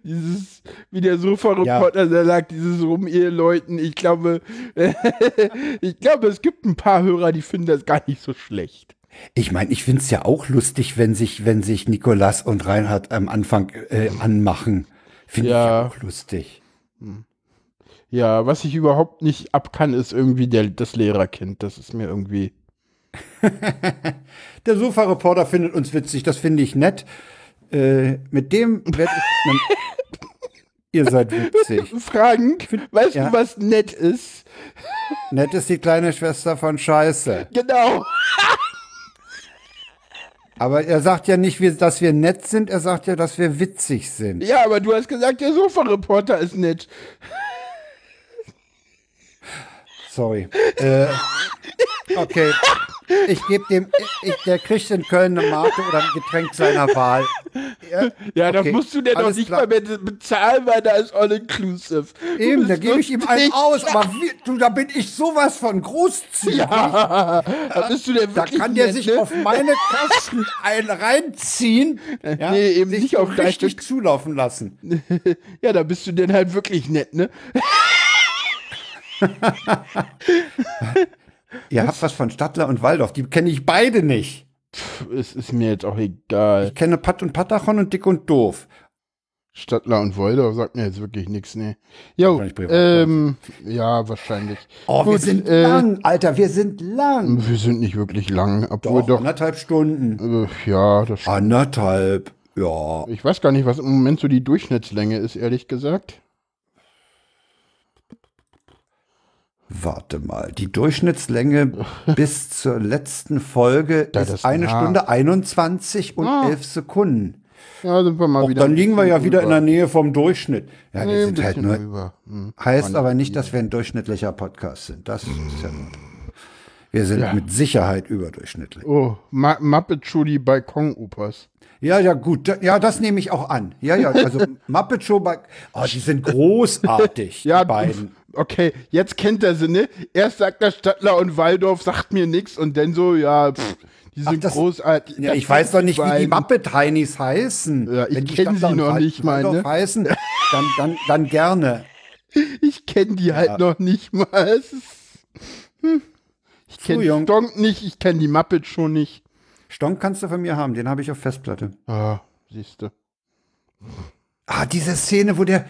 dieses, wie der Sofa-Reporter da sagt, dieses Rum-Eheleuten, ich glaube, ich glaube, es gibt ein paar Hörer, die finden das gar nicht so schlecht. Ich meine, ich find's ja auch lustig, wenn sich, wenn sich Nikolas und Reinhard am Anfang äh, anmachen. Finde Ja. ich ja auch lustig. Ja, was ich überhaupt nicht ab kann, ist irgendwie der, das Lehrerkind. Das ist mir irgendwie. Der Sofa-Reporter findet uns witzig, das finde ich nett. Äh, mit dem werd ich. Ihr seid witzig. Frank, weißt ja. du, was nett ist? Nett ist die kleine Schwester von Scheiße. Genau. Aber er sagt ja nicht, dass wir nett sind, er sagt ja, dass wir witzig sind. Ja, aber du hast gesagt, der Sofa-Reporter ist nett. Sorry. äh, okay. Ich gebe dem, ich, der kriegt in Köln eine Mate oder ein Getränk seiner Wahl. Ja, ja das okay, musst du denn doch nicht klar. mal mehr bezahlen, weil da ist all-inclusive. Du Eben, da gebe ich ihm einen aus, aber wie, du, da bin ich sowas von großzügig. Ja, da bist du denn Da wirklich kann der nett, sich ne? auf meine Kasten ein reinziehen. Ja, Nee, eben nicht auf dein richtig zulaufen lassen. Ja, da bist du denn halt wirklich nett, ne? Ihr habt was von Stadtler und Waldorf, die kenne ich beide nicht. Es ist mir jetzt auch egal. Ich kenne Pat und Patachon und Dick und Doof. Stadtler und Woldorf sagt mir jetzt wirklich nichts, ne. Jo, ähm, ja, wahrscheinlich. Oh, wir Gut, sind äh, lang, Alter, wir sind lang. Wir sind nicht wirklich lang, obwohl Doch, doch, anderthalb Stunden. äh, ja, das stimmt. Anderthalb, ja. Ich weiß gar nicht, was im Moment so die Durchschnittslänge ist, ehrlich gesagt. Warte mal, die Durchschnittslänge bis zur letzten Folge Ja, ist das- eine ja. Stunde 21 und Ah. 11 Sekunden. Ja, sind wir mal Auch wieder. dann liegen wir ja wieder in der. Nähe vom Durchschnitt. Ja, Nee, wir sind halt nur. Hm. heißt aber nicht, dass wir ein durchschnittlicher Podcast sind. Das ist ja, wir sind mit Sicherheit überdurchschnittlich. Oh, Ma Muppet Show, die Balkon-Opas. Ja, ja, gut. Ja, das nehme ich auch an. Ja, ja, also Muppet Show bei, oh, die sind großartig, Ja, die beiden. Okay, jetzt kennt er sie, ne? Erst sagt der Stadtler und Waldorf, sagt mir nichts und dann so, ja, pff, die sind das- großartig. Ja, ich weiß doch nicht, wie die. Muppet-Heinis heißen. Ja, ich Wenn die kenn Stadtler sie noch nicht mal, Waldorf ne? heißen, dann, dann, dann gerne. Ich kenne die halt noch nicht mal. Hm. Ich kenne. Stonk nicht, ich kenne die Muppet Show nicht. Stonk kannst du von mir haben, den habe ich auf Festplatte. Ah, siehst du. Ah, diese Szene, wo der,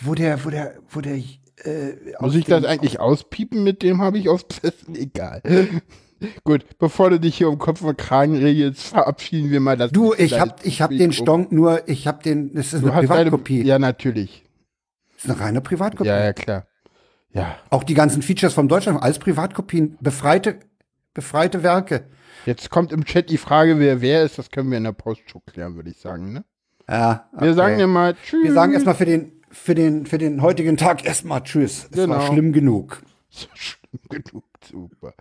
wo der, wo der, wo der, äh, Muss ich das eigentlich auspiepen? Mit dem habe ich aus Egal. Gut, bevor du dich hier um Kopf und Kragen regelst, verabschieden wir mal das. Du, ich Kleine hab, ich hab den. Stonk nur, ich hab den, das ist Du eine hast deine, Privatkopie. Ja, natürlich. Das ist eine reine Privatkopie. Ja, ja, klar. Ja, Auch die ganzen Features vom Deutschland als Privatkopien, befreite, befreite Werke. jetzt kommt im Chat die Frage, wer wer ist. Das können wir in der Postshow klären, würde ich sagen. Ne? Ja, Wir sagen ja mal Tschüss. Wir sagen erstmal für den, für den, für den heutigen Tag erstmal Tschüss. Es war Genau. schlimm genug. Schlimm genug, super.